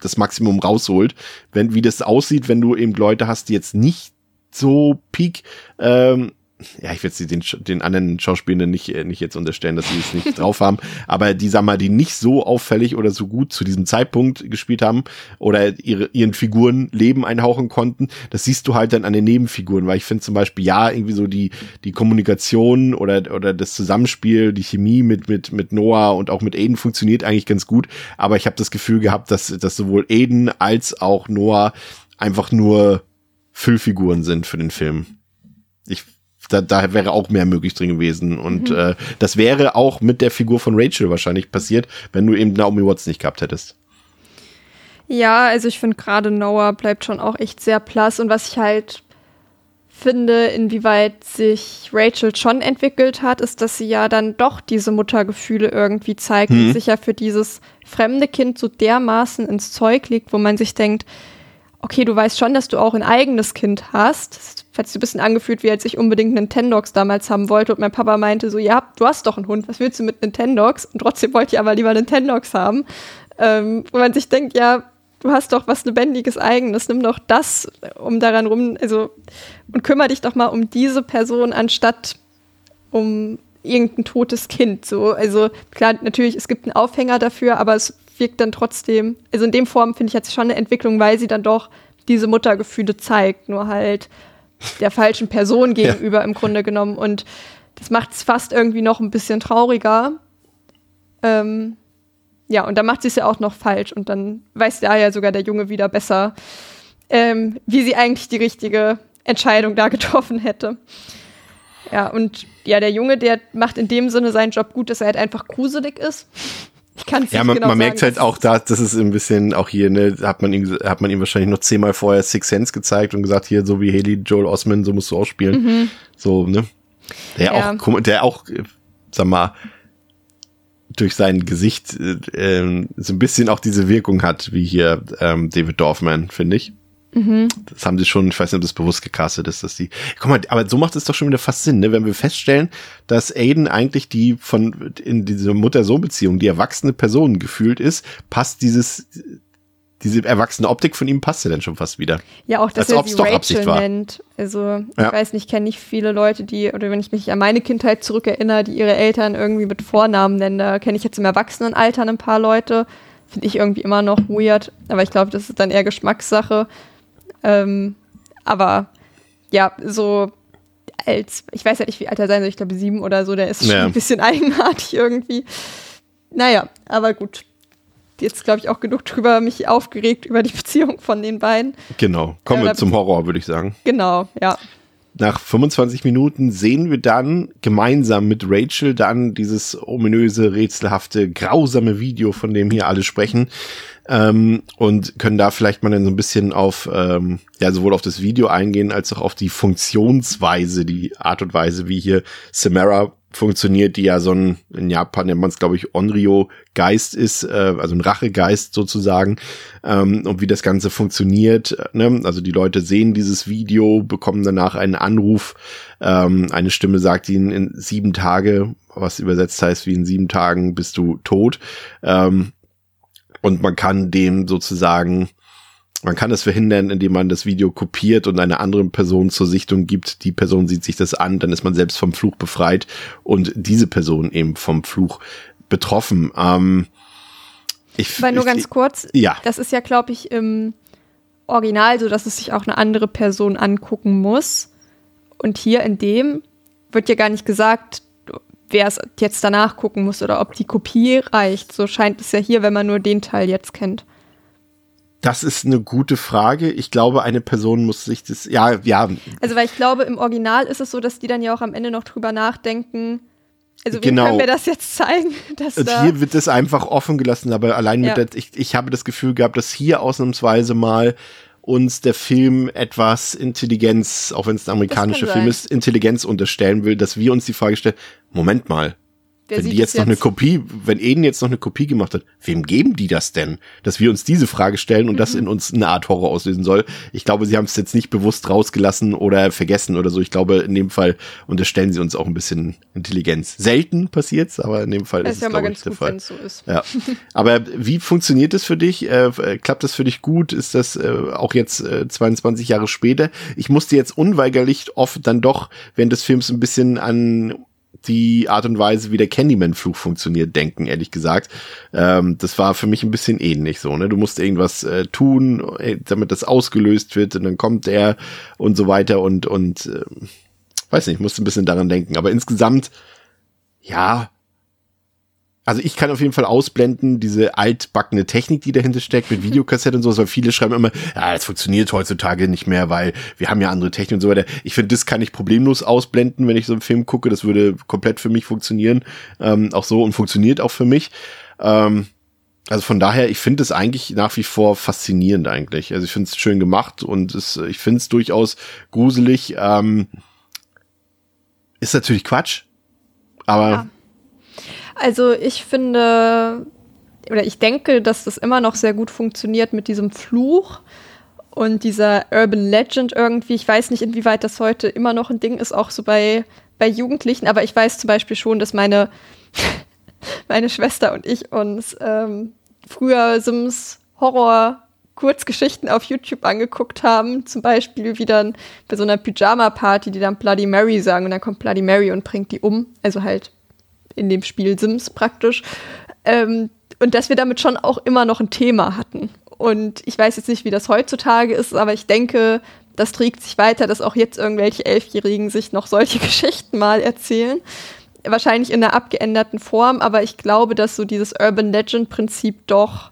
das Maximum rausholt. Wenn, wie das aussieht, wenn du eben Leute hast, die jetzt nicht so peak ähm, ja, ich will jetzt den, den anderen Schauspielenden nicht, äh, nicht jetzt unterstellen, dass sie es nicht drauf haben, aber die, sag mal, die nicht so auffällig oder so gut zu diesem Zeitpunkt gespielt haben oder ihre, ihren Figuren Leben einhauchen konnten, das siehst du halt dann an den Nebenfiguren, weil ich finde zum Beispiel, ja, irgendwie so die, die Kommunikation oder, oder das Zusammenspiel, die Chemie mit, mit, mit Noah und auch mit Aiden funktioniert eigentlich ganz gut, aber ich habe das Gefühl gehabt, dass, dass sowohl Aiden als auch Noah einfach nur Füllfiguren sind für den Film. Ich da, da wäre auch mehr möglich drin gewesen. Und mhm. äh, das wäre auch mit der Figur von Rachel wahrscheinlich passiert, wenn du eben Naomi Watts nicht gehabt hättest. Ja, also ich finde gerade Noah bleibt schon auch echt sehr plass. Und was ich halt finde, inwieweit sich Rachel schon entwickelt hat, ist, dass sie ja dann doch diese Muttergefühle irgendwie zeigt mhm. und sich ja für dieses fremde Kind so dermaßen ins Zeug legt, wo man sich denkt, okay, du weißt schon, dass du auch ein eigenes Kind hast. Das hat sich ein bisschen angefühlt, wie als ich unbedingt Nintendogs damals haben wollte und mein Papa meinte so, ja, du hast doch einen Hund, was willst du mit Nintendogs? Und trotzdem wollte ich aber lieber Nintendogs haben. Ähm, wo man sich denkt, ja, du hast doch was Lebendiges Eigenes, nimm doch das, um daran rum, also, und kümmere dich doch mal um diese Person, anstatt um irgendein totes Kind. So, also klar, natürlich, es gibt einen Aufhänger dafür, aber es wirkt dann trotzdem, also in dem Form finde ich jetzt schon eine Entwicklung, weil sie dann doch diese Muttergefühle zeigt, nur halt der falschen Person gegenüber ja. im Grunde genommen. Und das macht es fast irgendwie noch ein bisschen trauriger. Ähm, ja, und dann macht sie es ja auch noch falsch. Und dann weiß da ja sogar der Junge wieder besser, ähm, wie sie eigentlich die richtige Entscheidung da getroffen hätte. Ja, und ja, der Junge, der macht in dem Sinne seinen Job gut, dass er halt einfach gruselig ist. Ich kann es ja, man, genau man merkt halt auch da, das ist ein bisschen auch hier, ne, hat man ihm, hat man ihm wahrscheinlich noch zehnmal vorher Six Sense gezeigt und gesagt, hier, so wie Haley Joel Osman, so musst du auch spielen. Mhm. So, ne? Der ja. auch, der auch, sag mal, durch sein Gesicht äh, so ein bisschen auch diese Wirkung hat, wie hier ähm, David Dorfman, finde ich. Mhm. Das haben sie schon, ich weiß nicht, ob das bewusst gecastet ist, dass die. Guck mal, aber so macht es doch schon wieder fast Sinn, ne? Wenn wir feststellen, dass Aiden eigentlich die von in dieser Mutter-Sohn-Beziehung die erwachsene Person gefühlt ist, passt dieses diese erwachsene Optik von ihm passt ja dann schon fast wieder. Ja, auch, dass er sie Rachel nennt. Also, ich ja. weiß nicht, kenne nicht viele Leute, die, oder wenn ich mich an meine Kindheit zurückerinnere, die ihre Eltern irgendwie mit Vornamen nennen. Da kenne ich jetzt im Erwachsenenalter ein paar Leute. Finde ich irgendwie immer noch weird. Aber ich glaube, das ist dann eher Geschmackssache. Ähm, aber ja, so als, ich weiß ja nicht, wie alt er sein soll, ich glaube sieben oder so, der ist schon ein bisschen eigenartig irgendwie. Naja, aber gut. Jetzt, glaube ich, auch genug drüber mich aufgeregt über die Beziehung von den beiden. Genau. Kommen äh, wir zum Horror, würde ich sagen. Genau, ja. Nach 25 Minuten sehen wir dann gemeinsam mit Rachel dann dieses ominöse, rätselhafte, grausame Video, von dem hier alle sprechen ähm, und können da vielleicht mal dann so ein bisschen auf, ähm, ja, sowohl auf das Video eingehen, als auch auf die Funktionsweise, die Art und Weise, wie hier Samara funktioniert, die ja so ein, in Japan nennt man es, glaube ich, Onryo-Geist ist, äh, also ein Rachegeist sozusagen, ähm, und wie das Ganze funktioniert. Ne? Also die Leute sehen dieses Video, bekommen danach einen Anruf, ähm, eine Stimme sagt ihnen in sieben Tage, was übersetzt heißt, wie in sieben Tagen bist du tot. Ähm, und man kann dem sozusagen, man kann es verhindern, indem man das Video kopiert und einer anderen Person zur Sichtung gibt. Die Person sieht sich das an, dann ist man selbst vom Fluch befreit und diese Person eben vom Fluch betroffen. Ähm, ich, Weil nur ich, ganz kurz, ja. das ist ja, glaube ich, im Original so, dass es sich auch eine andere Person angucken muss. Und hier in dem wird ja gar nicht gesagt, wer es jetzt danach gucken muss oder ob die Kopie reicht. So scheint es ja hier, wenn man nur den Teil jetzt kennt. Das ist eine gute Frage. Ich glaube, eine Person muss sich das, ja, ja. Also, weil ich glaube, im Original ist es so, dass die dann ja auch am Ende noch drüber nachdenken, Also wie Genau. können wir das jetzt zeigen? Dass Und da, hier wird es einfach offen gelassen, aber allein mit Ja. der, ich, ich habe das Gefühl gehabt, dass hier ausnahmsweise mal uns der Film etwas Intelligenz, auch wenn es ein amerikanischer Film sein. ist, Intelligenz unterstellen will, dass wir uns die Frage stellen, Moment mal, wer wenn die jetzt es noch eine Kopie, wenn Eden jetzt noch eine Kopie gemacht hat, wem geben die das denn? Dass wir uns diese Frage stellen und Mhm. das in uns eine Art Horror auslösen soll. Ich glaube, sie haben es jetzt nicht bewusst rausgelassen oder vergessen oder so. Ich glaube, in dem Fall unterstellen sie uns auch ein bisschen Intelligenz. Selten passiert's, aber in dem Fall Das ist ja es, mal glaube ich, ganz der gut, Fall. so ist. Ja, aber wie funktioniert das für dich? Äh, äh, klappt das für dich gut? Ist das äh, auch jetzt äh, 22 Jahre später? Ich musste jetzt unweigerlich oft dann doch während des Films ein bisschen an die Art und Weise, wie der Candyman-Fluch funktioniert, denken, ehrlich gesagt. Ähm, das war für mich ein bisschen ähnlich so, ne? Du musst irgendwas äh, tun, äh, damit das ausgelöst wird und dann kommt er und so weiter und, und äh, weiß nicht, musste ein bisschen daran denken. Aber insgesamt, ja, also ich kann auf jeden Fall ausblenden, diese altbackene Technik, die dahinter steckt, mit Videokassette und so, weil viele schreiben immer, ja, das funktioniert heutzutage nicht mehr, weil wir haben ja andere Technik und so weiter. Ich finde, das kann ich problemlos ausblenden, wenn ich so einen Film gucke. Das würde komplett für mich funktionieren. Ähm, auch so und funktioniert auch für mich. Ähm, also von daher, ich finde es eigentlich nach wie vor faszinierend eigentlich. Also ich finde es schön gemacht und es, ich finde es durchaus gruselig. Ähm, ist natürlich Quatsch, aber Ja. Also ich finde, oder ich denke, dass das immer noch sehr gut funktioniert mit diesem Fluch und dieser Urban Legend irgendwie. Ich weiß nicht, inwieweit das heute immer noch ein Ding ist, auch so bei, bei Jugendlichen, aber ich weiß zum Beispiel schon, dass meine, meine Schwester und ich uns ähm, früher Sims Horror Kurzgeschichten auf YouTube angeguckt haben, zum Beispiel wie dann bei so einer Pyjama-Party, die dann Bloody Mary sagen und dann kommt Bloody Mary und bringt die um, also halt in dem Spiel Sims praktisch. Ähm, und dass wir damit schon auch immer noch ein Thema hatten. Und ich weiß jetzt nicht, wie das heutzutage ist, aber ich denke, das trägt sich weiter, dass auch jetzt irgendwelche Elfjährigen sich noch solche Geschichten mal erzählen. Wahrscheinlich in einer abgeänderten Form, aber ich glaube, dass so dieses Urban Legend-Prinzip doch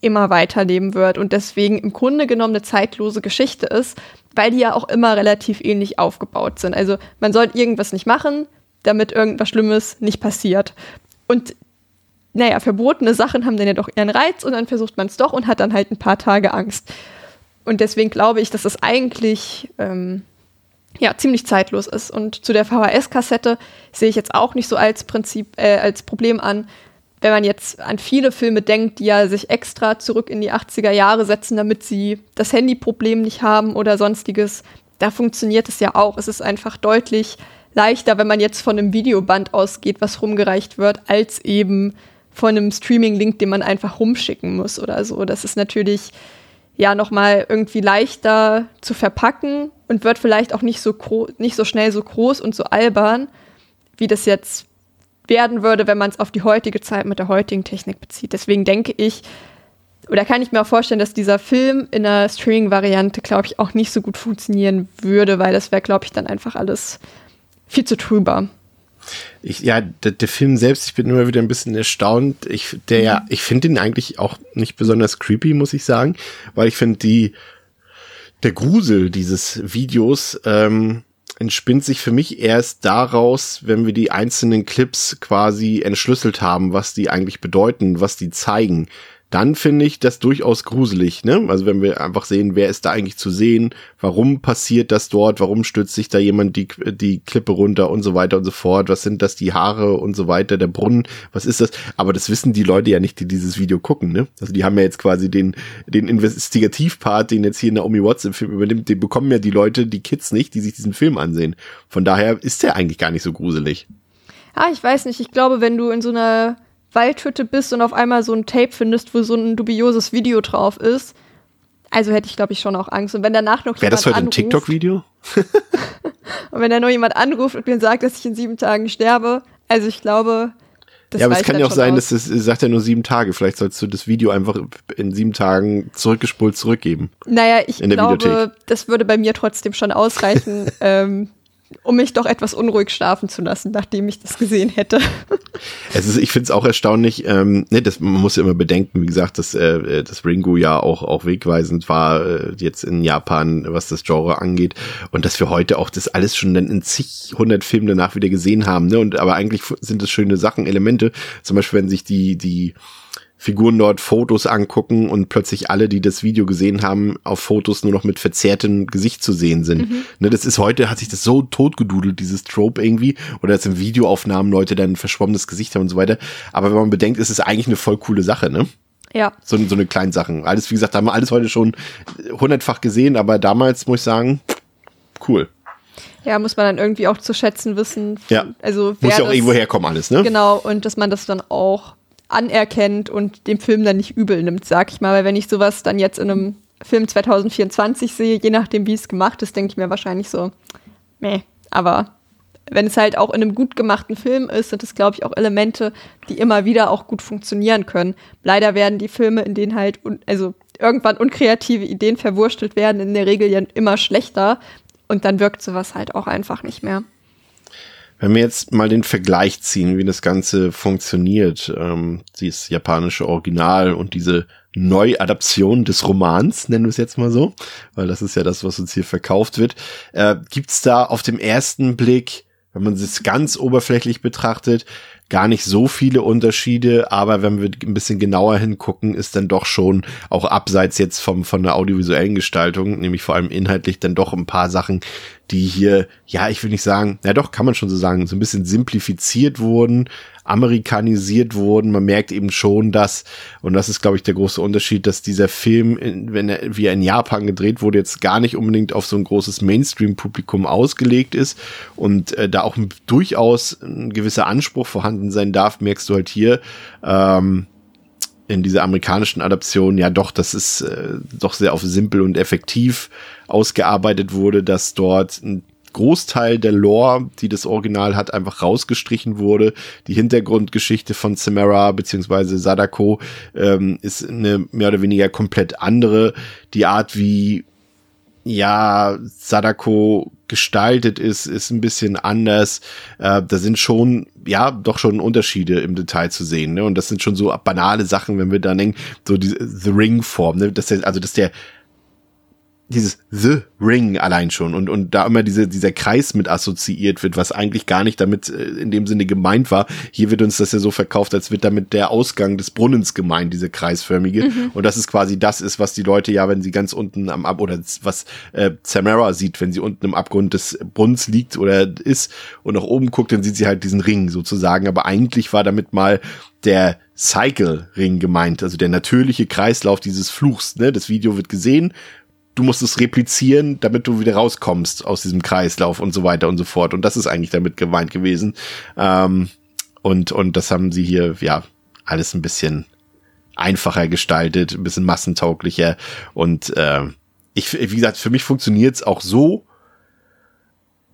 immer weiterleben wird und deswegen im Grunde genommen eine zeitlose Geschichte ist, weil die ja auch immer relativ ähnlich aufgebaut sind. Also man soll irgendwas nicht machen, damit irgendwas Schlimmes nicht passiert. Und naja, verbotene Sachen haben dann ja doch ihren Reiz und dann versucht man es doch und hat dann halt ein paar Tage Angst. Und deswegen glaube ich, dass das eigentlich ähm, ja, ziemlich zeitlos ist. Und zu der VHS-Kassette sehe ich jetzt auch nicht so als Prinzip, äh, als Problem an, wenn man jetzt an viele Filme denkt, die ja sich extra zurück in die 80er Jahre setzen, damit sie das Handyproblem nicht haben oder sonstiges, da funktioniert es ja auch. Es ist einfach deutlich leichter, wenn man jetzt von einem Videoband ausgeht, was rumgereicht wird, als eben von einem Streaming-Link, den man einfach rumschicken muss oder so. Das ist natürlich ja nochmal irgendwie leichter zu verpacken und wird vielleicht auch nicht so, nicht so schnell so groß und so albern, wie das jetzt werden würde, wenn man es auf die heutige Zeit mit der heutigen Technik bezieht. Deswegen denke ich, oder kann ich mir auch vorstellen, dass dieser Film in einer Streaming-Variante, glaube ich, auch nicht so gut funktionieren würde, weil das wäre, glaube ich, dann einfach alles viel zu trüber. Ich, ja, der, der Film selbst, ich bin immer wieder ein bisschen erstaunt. Ich, der, ja, ich finde ihn eigentlich auch nicht besonders creepy, muss ich sagen, weil ich finde die, der Grusel dieses Videos ähm, entspinnt sich für mich erst daraus, wenn wir die einzelnen Clips quasi entschlüsselt haben, was die eigentlich bedeuten, was die zeigen. Dann finde ich das durchaus gruselig, ne? Also wenn wir einfach sehen, wer ist da eigentlich zu sehen, warum passiert das dort, warum stürzt sich da jemand die, die Klippe runter und so weiter und so fort, was sind das, die Haare und so weiter, der Brunnen, was ist das? Aber das wissen die Leute ja nicht, die dieses Video gucken, ne? Also die haben ja jetzt quasi den, den Investigativpart, den jetzt hier Naomi Watts im Film übernimmt, den bekommen ja die Leute, die Kids nicht, die sich diesen Film ansehen. Von daher ist der eigentlich gar nicht so gruselig. Ah, ich weiß nicht. Ich glaube, wenn du in so einer Waldhütte bist und auf einmal so ein Tape findest, wo so ein dubioses Video drauf ist, also hätte ich, glaube ich, schon auch Angst. Und wenn danach noch Wäre das jemand heute ein anruft, TikTok-Video? und wenn da noch jemand anruft und mir sagt, dass ich in sieben Tagen sterbe, also ich glaube, das ja, aber es kann ja auch sein, aus. dass es sagt ja nur sieben Tage. Vielleicht sollst du das Video einfach in sieben Tagen zurückgespult zurückgeben. Naja, ich glaube, Videothek. das würde bei mir trotzdem schon ausreichen, ähm, um mich doch etwas unruhig schlafen zu lassen, nachdem ich das gesehen hätte. Es ist, ich finde es auch erstaunlich, ähm, ne, das, man muss ja immer bedenken, wie gesagt, dass äh, das Ringo ja auch, auch wegweisend war, äh, jetzt in Japan, was das Genre angeht. Und dass wir heute auch das alles schon dann in zig hundert Filmen danach wieder gesehen haben. Ne? Und aber eigentlich sind das schöne Sachen, Elemente. Zum Beispiel, wenn sich die, die Figuren dort Fotos angucken und plötzlich alle, die das Video gesehen haben, auf Fotos nur noch mit verzerrtem Gesicht zu sehen sind. Mhm. Ne, das ist heute, hat sich das so totgedudelt, dieses Trope irgendwie, oder dass in Videoaufnahmen Leute dann verschwommenes Gesicht haben und so weiter. Aber wenn man bedenkt, ist es eigentlich eine voll coole Sache, ne? Ja. So, so eine kleine Sachen. Alles, wie gesagt, haben wir alles heute schon hundertfach gesehen, aber damals muss ich sagen, cool. Ja, muss man dann irgendwie auch zu schätzen wissen. Ja. Also muss ja auch irgendwo herkommen alles, ne? Genau, und dass man das dann auch anerkennt und dem Film dann nicht übel nimmt, sag ich mal. Weil wenn ich sowas dann jetzt in einem Film 2024 sehe, je nachdem, wie es gemacht ist, denke ich mir wahrscheinlich so, meh. Aber wenn es halt auch in einem gut gemachten Film ist, sind es, glaube ich, auch Elemente, die immer wieder auch gut funktionieren können. Leider werden die Filme, in denen halt, also irgendwann unkreative Ideen verwurstelt werden, in der Regel ja immer schlechter. Und dann wirkt sowas halt auch einfach nicht mehr. Wenn wir jetzt mal den Vergleich ziehen, wie das Ganze funktioniert, ähm, dieses japanische Original und diese Neuadaption des Romans, nennen wir es jetzt mal so, weil das ist ja das, was uns hier verkauft wird. Äh, Gibt es da auf dem ersten Blick, wenn man es ganz oberflächlich betrachtet, gar nicht so viele Unterschiede, aber wenn wir ein bisschen genauer hingucken, ist dann doch schon auch abseits jetzt vom, von der audiovisuellen Gestaltung, nämlich vor allem inhaltlich dann doch ein paar Sachen, die hier, ja, ich will nicht sagen, ja doch, kann man schon so sagen, so ein bisschen simplifiziert wurden, amerikanisiert wurden. Man merkt eben schon, dass, und das ist, glaube ich, der große Unterschied, dass dieser Film, wenn er wie er in Japan gedreht wurde, jetzt gar nicht unbedingt auf so ein großes Mainstream-Publikum ausgelegt ist und äh, da auch durchaus ein gewisser Anspruch vorhanden sein darf, merkst du halt hier. Ähm, in dieser amerikanischen Adaption ja doch, das ist äh, doch sehr auf simpel und effektiv ausgearbeitet wurde, dass dort ein Großteil der Lore, die das Original hat, einfach rausgestrichen wurde. Die Hintergrundgeschichte von Samara bzw. Sadako ähm, ist eine mehr oder weniger komplett andere. Die Art, wie ja, Sadako gestaltet ist, ist ein bisschen anders. Äh, da sind schon, ja, doch schon Unterschiede im Detail zu sehen. Ne? Und das sind schon so banale Sachen, wenn wir dann denken, so die The Ring-Form, ne? dass der, also dass der dieses The Ring allein schon und, und da immer diese, dieser Kreis mit assoziiert wird, was eigentlich gar nicht damit äh, in dem Sinne gemeint war. Hier wird uns das ja so verkauft, als wird damit der Ausgang des Brunnens gemeint, diese kreisförmige. Mhm. Und das ist quasi das ist, was die Leute ja, wenn sie ganz unten am Ab oder was äh, Samara sieht, wenn sie unten im Abgrund des Brunnens liegt oder ist und nach oben guckt, dann sieht sie halt diesen Ring sozusagen. Aber eigentlich war damit mal der Cycle-Ring gemeint, also der natürliche Kreislauf dieses Fluchs. Ne? Das Video wird gesehen, du musst es replizieren, damit du wieder rauskommst aus diesem Kreislauf und so weiter und so fort. Und das ist eigentlich damit gemeint gewesen. Ähm, und, und das haben sie hier, ja, alles ein bisschen einfacher gestaltet, ein bisschen massentauglicher. Und äh, ich, wie gesagt, für mich funktioniert es auch so,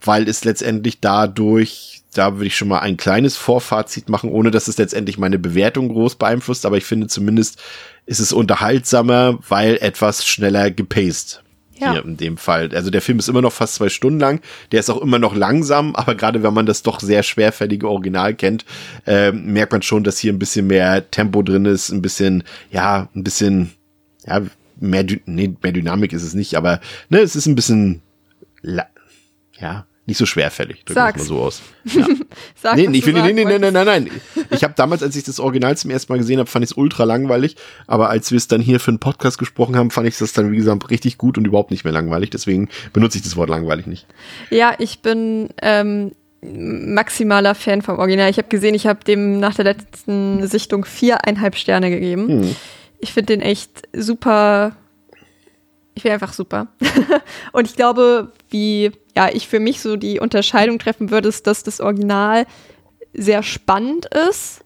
weil es letztendlich dadurch, da würde ich schon mal ein kleines Vorfazit machen, ohne dass es letztendlich meine Bewertung groß beeinflusst, aber ich finde zumindest ist es unterhaltsamer, weil etwas schneller gepaced. Ja. Hier in dem Fall. Also der Film ist immer noch fast zwei Stunden lang. Der ist auch immer noch langsam, aber gerade wenn man das doch sehr schwerfällige Original kennt, äh, merkt man schon, dass hier ein bisschen mehr Tempo drin ist, ein bisschen, ja, ein bisschen, ja, mehr, nee, mehr Dynamik ist es nicht, aber ne, es ist ein bisschen, ja, nicht so schwerfällig. Drücken wir mal so aus. Ja. Sag, nee, ich will, nee, nee, nee, nein, nein, nein. Ich habe damals, als ich das Original zum ersten Mal gesehen habe, fand ich es ultra langweilig. Aber als wir es dann hier für einen Podcast gesprochen haben, fand ich das dann, wie gesagt, richtig gut und überhaupt nicht mehr langweilig. Deswegen benutze ich das Wort langweilig nicht. Ja, ich bin ähm, maximaler Fan vom Original. Ich habe gesehen, ich habe dem nach der letzten Sichtung viereinhalb Sterne gegeben. Hm. Ich finde den echt super ich finde einfach super. und ich glaube, wie ja, ich für mich so die Unterscheidung treffen würde, ist, dass das Original sehr spannend ist,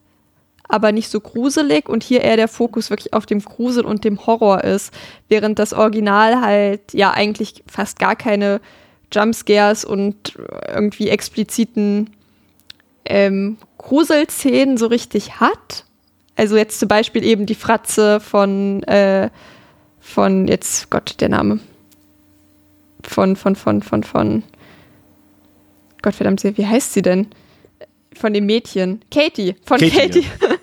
aber nicht so gruselig und hier eher der Fokus wirklich auf dem Grusel und dem Horror ist, während das Original halt ja eigentlich fast gar keine Jumpscares und irgendwie expliziten ähm, Gruselszenen so richtig hat. Also jetzt zum Beispiel eben die Fratze von äh, von jetzt, Gott, der Name. Von, von, von, von, von. Gott verdammt, wie heißt sie denn? Von dem Mädchen. Katie, von Katie, Katie.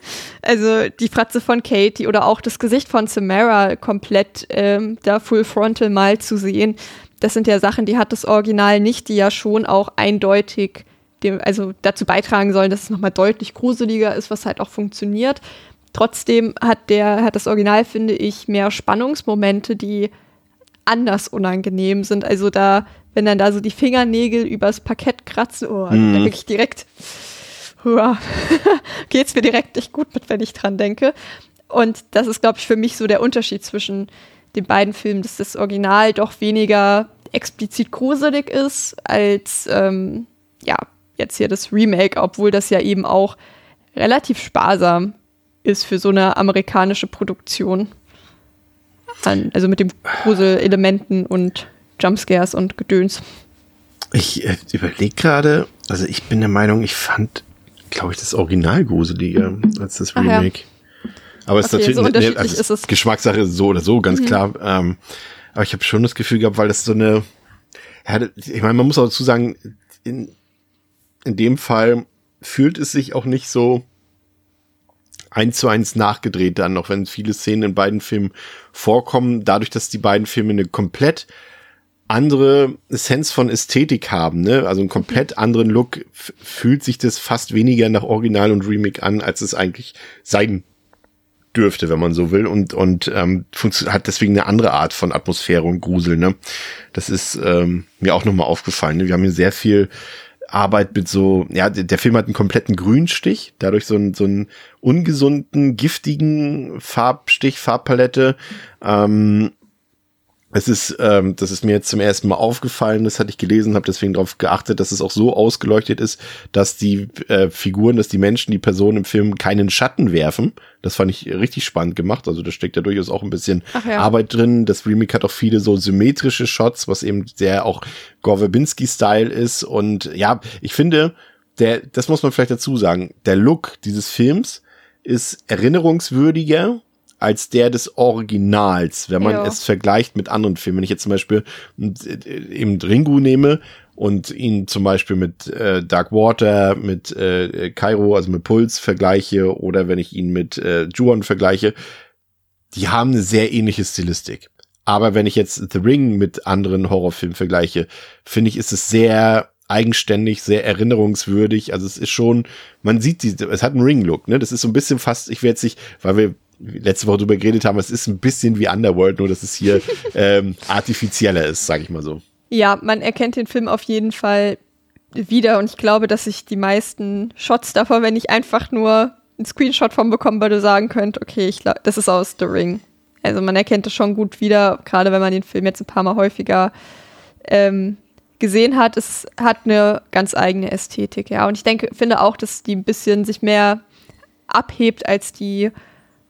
Also die Fratze von Katie oder auch das Gesicht von Samara komplett ähm, da full frontal mal zu sehen. Das sind ja Sachen, die hat das Original nicht, die ja schon auch eindeutig dem, also dazu beitragen sollen, dass es nochmal deutlich gruseliger ist, was halt auch funktioniert. Trotzdem hat der, hat das Original, finde ich, mehr Spannungsmomente, die anders unangenehm sind. Also da, wenn dann da so die Fingernägel übers Parkett kratzen, oh, Mhm. da krieg ich direkt, hua, geht's mir direkt nicht gut mit, wenn ich dran denke. Und das ist, glaube ich, für mich so der Unterschied zwischen den beiden Filmen, dass das Original doch weniger explizit gruselig ist als, ähm, ja, jetzt hier das Remake, obwohl das ja eben auch relativ sparsam ist für so eine amerikanische Produktion. Also mit den Gruselelementen und Jumpscares und Gedöns. Ich äh, überlege gerade, also ich bin der Meinung, ich fand, glaube ich, das Original gruseliger als das Ach ja. Remake. Aber es ist natürlich so ne- unterschiedlich also ist es. Geschmackssache so oder so, ganz klar. Ähm, aber ich habe schon das Gefühl gehabt, weil das so eine, ja, ich meine, man muss auch dazu sagen, in, in dem Fall fühlt es sich auch nicht so eins zu eins nachgedreht dann, auch wenn viele Szenen in beiden Filmen vorkommen, dadurch, dass die beiden Filme eine komplett andere Essenz von Ästhetik haben, ne? Also einen komplett anderen Look, fühlt sich das fast weniger nach Original und Remake an, als es eigentlich sein dürfte, wenn man so will, und, und ähm, hat deswegen eine andere Art von Atmosphäre und Grusel, ne? Das ist ähm, mir auch nochmal aufgefallen. Ne? Wir haben hier sehr viel Arbeit mit so, ja, der Film hat einen kompletten Grünstich, dadurch so einen, so einen ungesunden, giftigen Farbstich, Farbpalette. Ähm, es ist, ähm, das ist mir jetzt zum ersten Mal aufgefallen, das hatte ich gelesen, habe deswegen darauf geachtet, dass es auch so ausgeleuchtet ist, dass die äh, Figuren, dass die Menschen, die Personen im Film keinen Schatten werfen. Das fand ich richtig spannend gemacht. Also da steckt ja durchaus auch ein bisschen ja. Arbeit drin. Das Remake hat auch viele so symmetrische Shots, was eben sehr auch Gore Verbinski-Style ist. Und ja, ich finde, der, das muss man vielleicht dazu sagen, der Look dieses Films ist erinnerungswürdiger als der des Originals, wenn man Ja. es vergleicht mit anderen Filmen. Wenn ich jetzt zum Beispiel äh, eben Ringu nehme und ihn zum Beispiel mit äh, Dark Water, mit äh, Cairo, also mit Puls vergleiche oder wenn ich ihn mit äh, Juon vergleiche, die haben eine sehr ähnliche Stilistik. Aber wenn ich jetzt The Ring mit anderen Horrorfilmen vergleiche, finde ich, ist es sehr eigenständig, sehr erinnerungswürdig. Also es ist schon, man sieht die, es hat einen Ring-Look, ne? Das ist so ein bisschen fast, ich werde jetzt nicht, weil wir letzte Woche drüber geredet haben, es ist ein bisschen wie Underworld, nur dass es hier ähm, artifizieller ist, sage ich mal so. Ja, man erkennt den Film auf jeden Fall wieder und ich glaube, dass ich die meisten Shots davon, wenn ich einfach nur einen Screenshot von bekommen würde, sagen könnte, okay, ich glaub, das ist aus The Ring. Also man erkennt es schon gut wieder, gerade wenn man den Film jetzt ein paar Mal häufiger ähm, gesehen hat. Es hat eine ganz eigene Ästhetik, ja. Und ich denke, finde auch, dass die ein bisschen sich mehr abhebt als die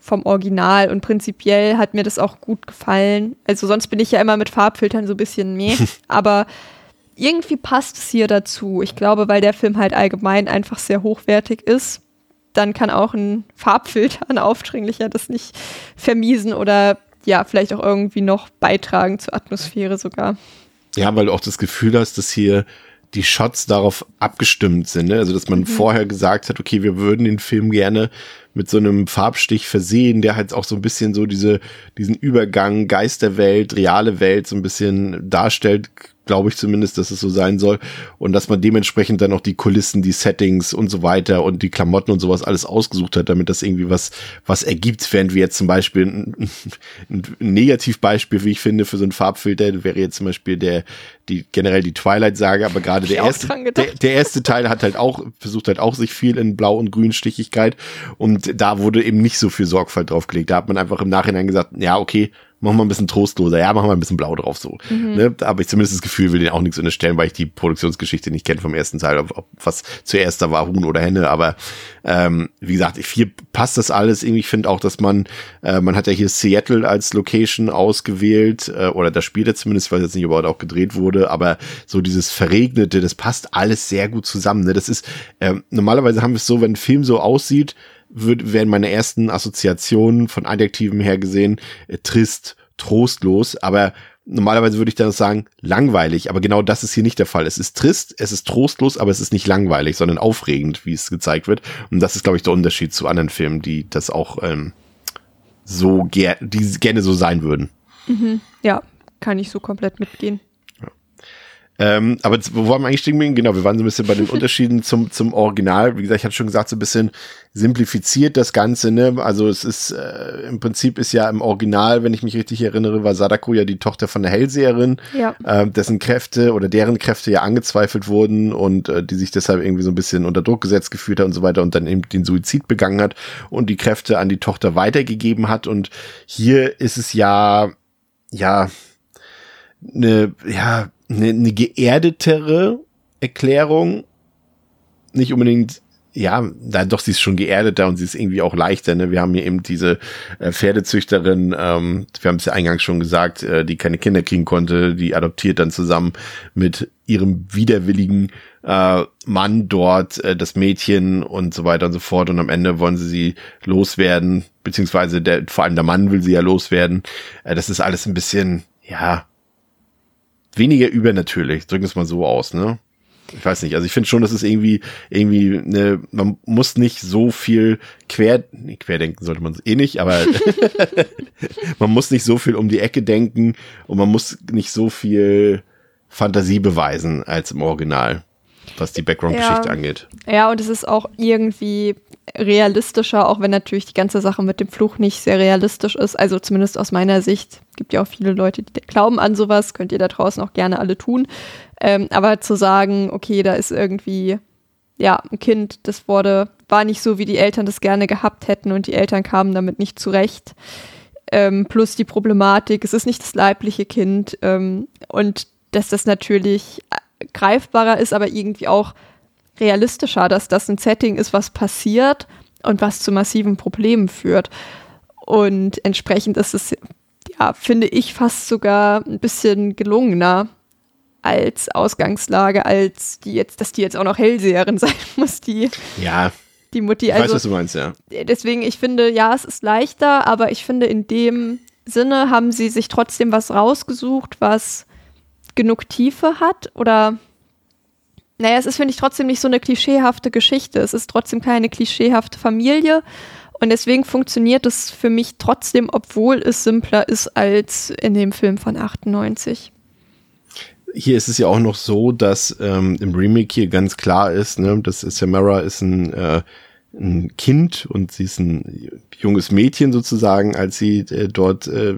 vom Original und prinzipiell hat mir das auch gut gefallen. Also sonst bin ich ja immer mit Farbfiltern so ein bisschen meh, aber irgendwie passt es hier dazu. Ich glaube, weil der Film halt allgemein einfach sehr hochwertig ist, dann kann auch ein Farbfilter, ein aufdringlicher, das nicht vermiesen oder ja, vielleicht auch irgendwie noch beitragen zur Atmosphäre sogar. Ja, weil du auch das Gefühl hast, dass hier die Shots darauf abgestimmt sind. Ne? Also, dass man vorher gesagt hat, okay, wir würden den Film gerne mit so einem Farbstich versehen, der halt auch so ein bisschen so diese, diesen Übergang Geisterwelt, reale Welt so ein bisschen darstellt, glaube ich zumindest, dass es so sein soll. Und dass man dementsprechend dann auch die Kulissen, die Settings und so weiter und die Klamotten und sowas alles ausgesucht hat, damit das irgendwie was, was ergibt, während wir jetzt zum Beispiel ein, ein Negativbeispiel, wie ich finde, für so einen Farbfilter wäre jetzt zum Beispiel der, die generell die Twilight-Sage, aber gerade der erste, der, der erste Teil hat halt auch, versucht halt auch sich viel in Blau- und Grünstichigkeit und da wurde eben nicht so viel Sorgfalt drauf gelegt. Da hat man einfach im Nachhinein gesagt, ja, okay, machen wir ein bisschen trostloser, ja, machen wir ein bisschen blau drauf so. Ne? Da habe ich zumindest das Gefühl, will den auch nichts unterstellen, weil ich die Produktionsgeschichte nicht kenne vom ersten Teil, ob, ob was zuerst da war, Huhn oder Henne, aber ähm, wie gesagt, ich, hier passt das alles irgendwie. Ich finde auch, dass man, äh, man hat ja hier Seattle als Location ausgewählt, äh, oder da spielt er zumindest, ich weiß jetzt nicht, ob er auch gedreht wurde, aber so dieses Verregnete, das passt alles sehr gut zusammen. Ne? Das ist, ähm, normalerweise haben wir es so, wenn ein Film so aussieht, würd, wären meine ersten Assoziationen von Adjektiven her gesehen äh, trist, trostlos, aber normalerweise würde ich dann sagen, langweilig, aber genau das ist hier nicht der Fall. Es ist trist, es ist trostlos, aber es ist nicht langweilig, sondern aufregend, wie es gezeigt wird. Und das ist, glaube ich, der Unterschied zu anderen Filmen, die das auch ähm, so ger die gerne so sein würden. Mhm. Ja, kann ich so komplett mitgehen. Ähm, aber wo waren wir eigentlich stehen? Genau, wir waren so ein bisschen bei den Unterschieden zum, zum Original. Wie gesagt, ich hatte schon gesagt, so ein bisschen simplifiziert das Ganze, ne? Also es ist, äh, im Prinzip ist ja im Original, wenn ich mich richtig erinnere, war Sadako ja die Tochter von der Hellseherin, Ja. äh, dessen Kräfte oder deren Kräfte ja angezweifelt wurden und äh, die sich deshalb irgendwie so ein bisschen unter Druck gesetzt gefühlt hat und so weiter und dann eben den Suizid begangen hat und die Kräfte an die Tochter weitergegeben hat. Und hier ist es ja, ja, eine, ja, eine, eine geerdetere Erklärung. Nicht unbedingt, ja, da doch, sie ist schon geerdeter und sie ist irgendwie auch leichter. Ne? Wir haben hier eben diese äh, Pferdezüchterin, ähm, wir haben es ja eingangs schon gesagt, äh, die keine Kinder kriegen konnte, die adoptiert dann zusammen mit ihrem widerwilligen äh, Mann dort äh, das Mädchen und so weiter und so fort. Und am Ende wollen sie sie loswerden, beziehungsweise der, vor allem der Mann will sie ja loswerden. Äh, das ist alles ein bisschen, ja, weniger übernatürlich, drücken es mal so aus, ne? Ich weiß nicht, also ich finde schon, dass es irgendwie, irgendwie, ne, man muss nicht so viel quer, nee, querdenken sollte man eh nicht, aber man muss nicht so viel um die Ecke denken und man muss nicht so viel Fantasie beweisen als im Original, was die Background-Geschichte Ja. angeht. Ja, und es ist auch irgendwie realistischer, auch wenn natürlich die ganze Sache mit dem Fluch nicht sehr realistisch ist. Also zumindest aus meiner Sicht. Gibt ja auch viele Leute, die glauben an sowas. Könnt ihr da draußen auch gerne alle tun. Ähm, aber zu sagen, okay, da ist irgendwie, ja, ein Kind, das wurde, war nicht so, wie die Eltern das gerne gehabt hätten und die Eltern kamen damit nicht zurecht. Ähm, plus die Problematik, es ist nicht das leibliche Kind ähm, und dass das natürlich greifbarer ist, aber irgendwie auch realistischer, dass das ein Setting ist, was passiert und was zu massiven Problemen führt. Und entsprechend ist es, ja, finde ich, fast sogar ein bisschen gelungener als Ausgangslage, als die jetzt, dass die jetzt auch noch Hellseherin sein muss, die, Ja, die Mutti. ich weiß, Also was du meinst, ja. deswegen, ich finde, ja, es ist leichter, aber ich finde, in dem Sinne haben sie sich trotzdem was rausgesucht, was genug Tiefe hat oder naja, es ist, finde ich, trotzdem nicht so eine klischeehafte Geschichte. Es ist trotzdem keine klischeehafte Familie. Und deswegen funktioniert es für mich trotzdem, obwohl es simpler ist als in dem Film von 98. hier ist es ja auch noch so, dass ähm, im Remake hier ganz klar ist, ne, dass Samara ist ein, äh, ein Kind und sie ist ein junges Mädchen sozusagen, als sie äh, dort äh,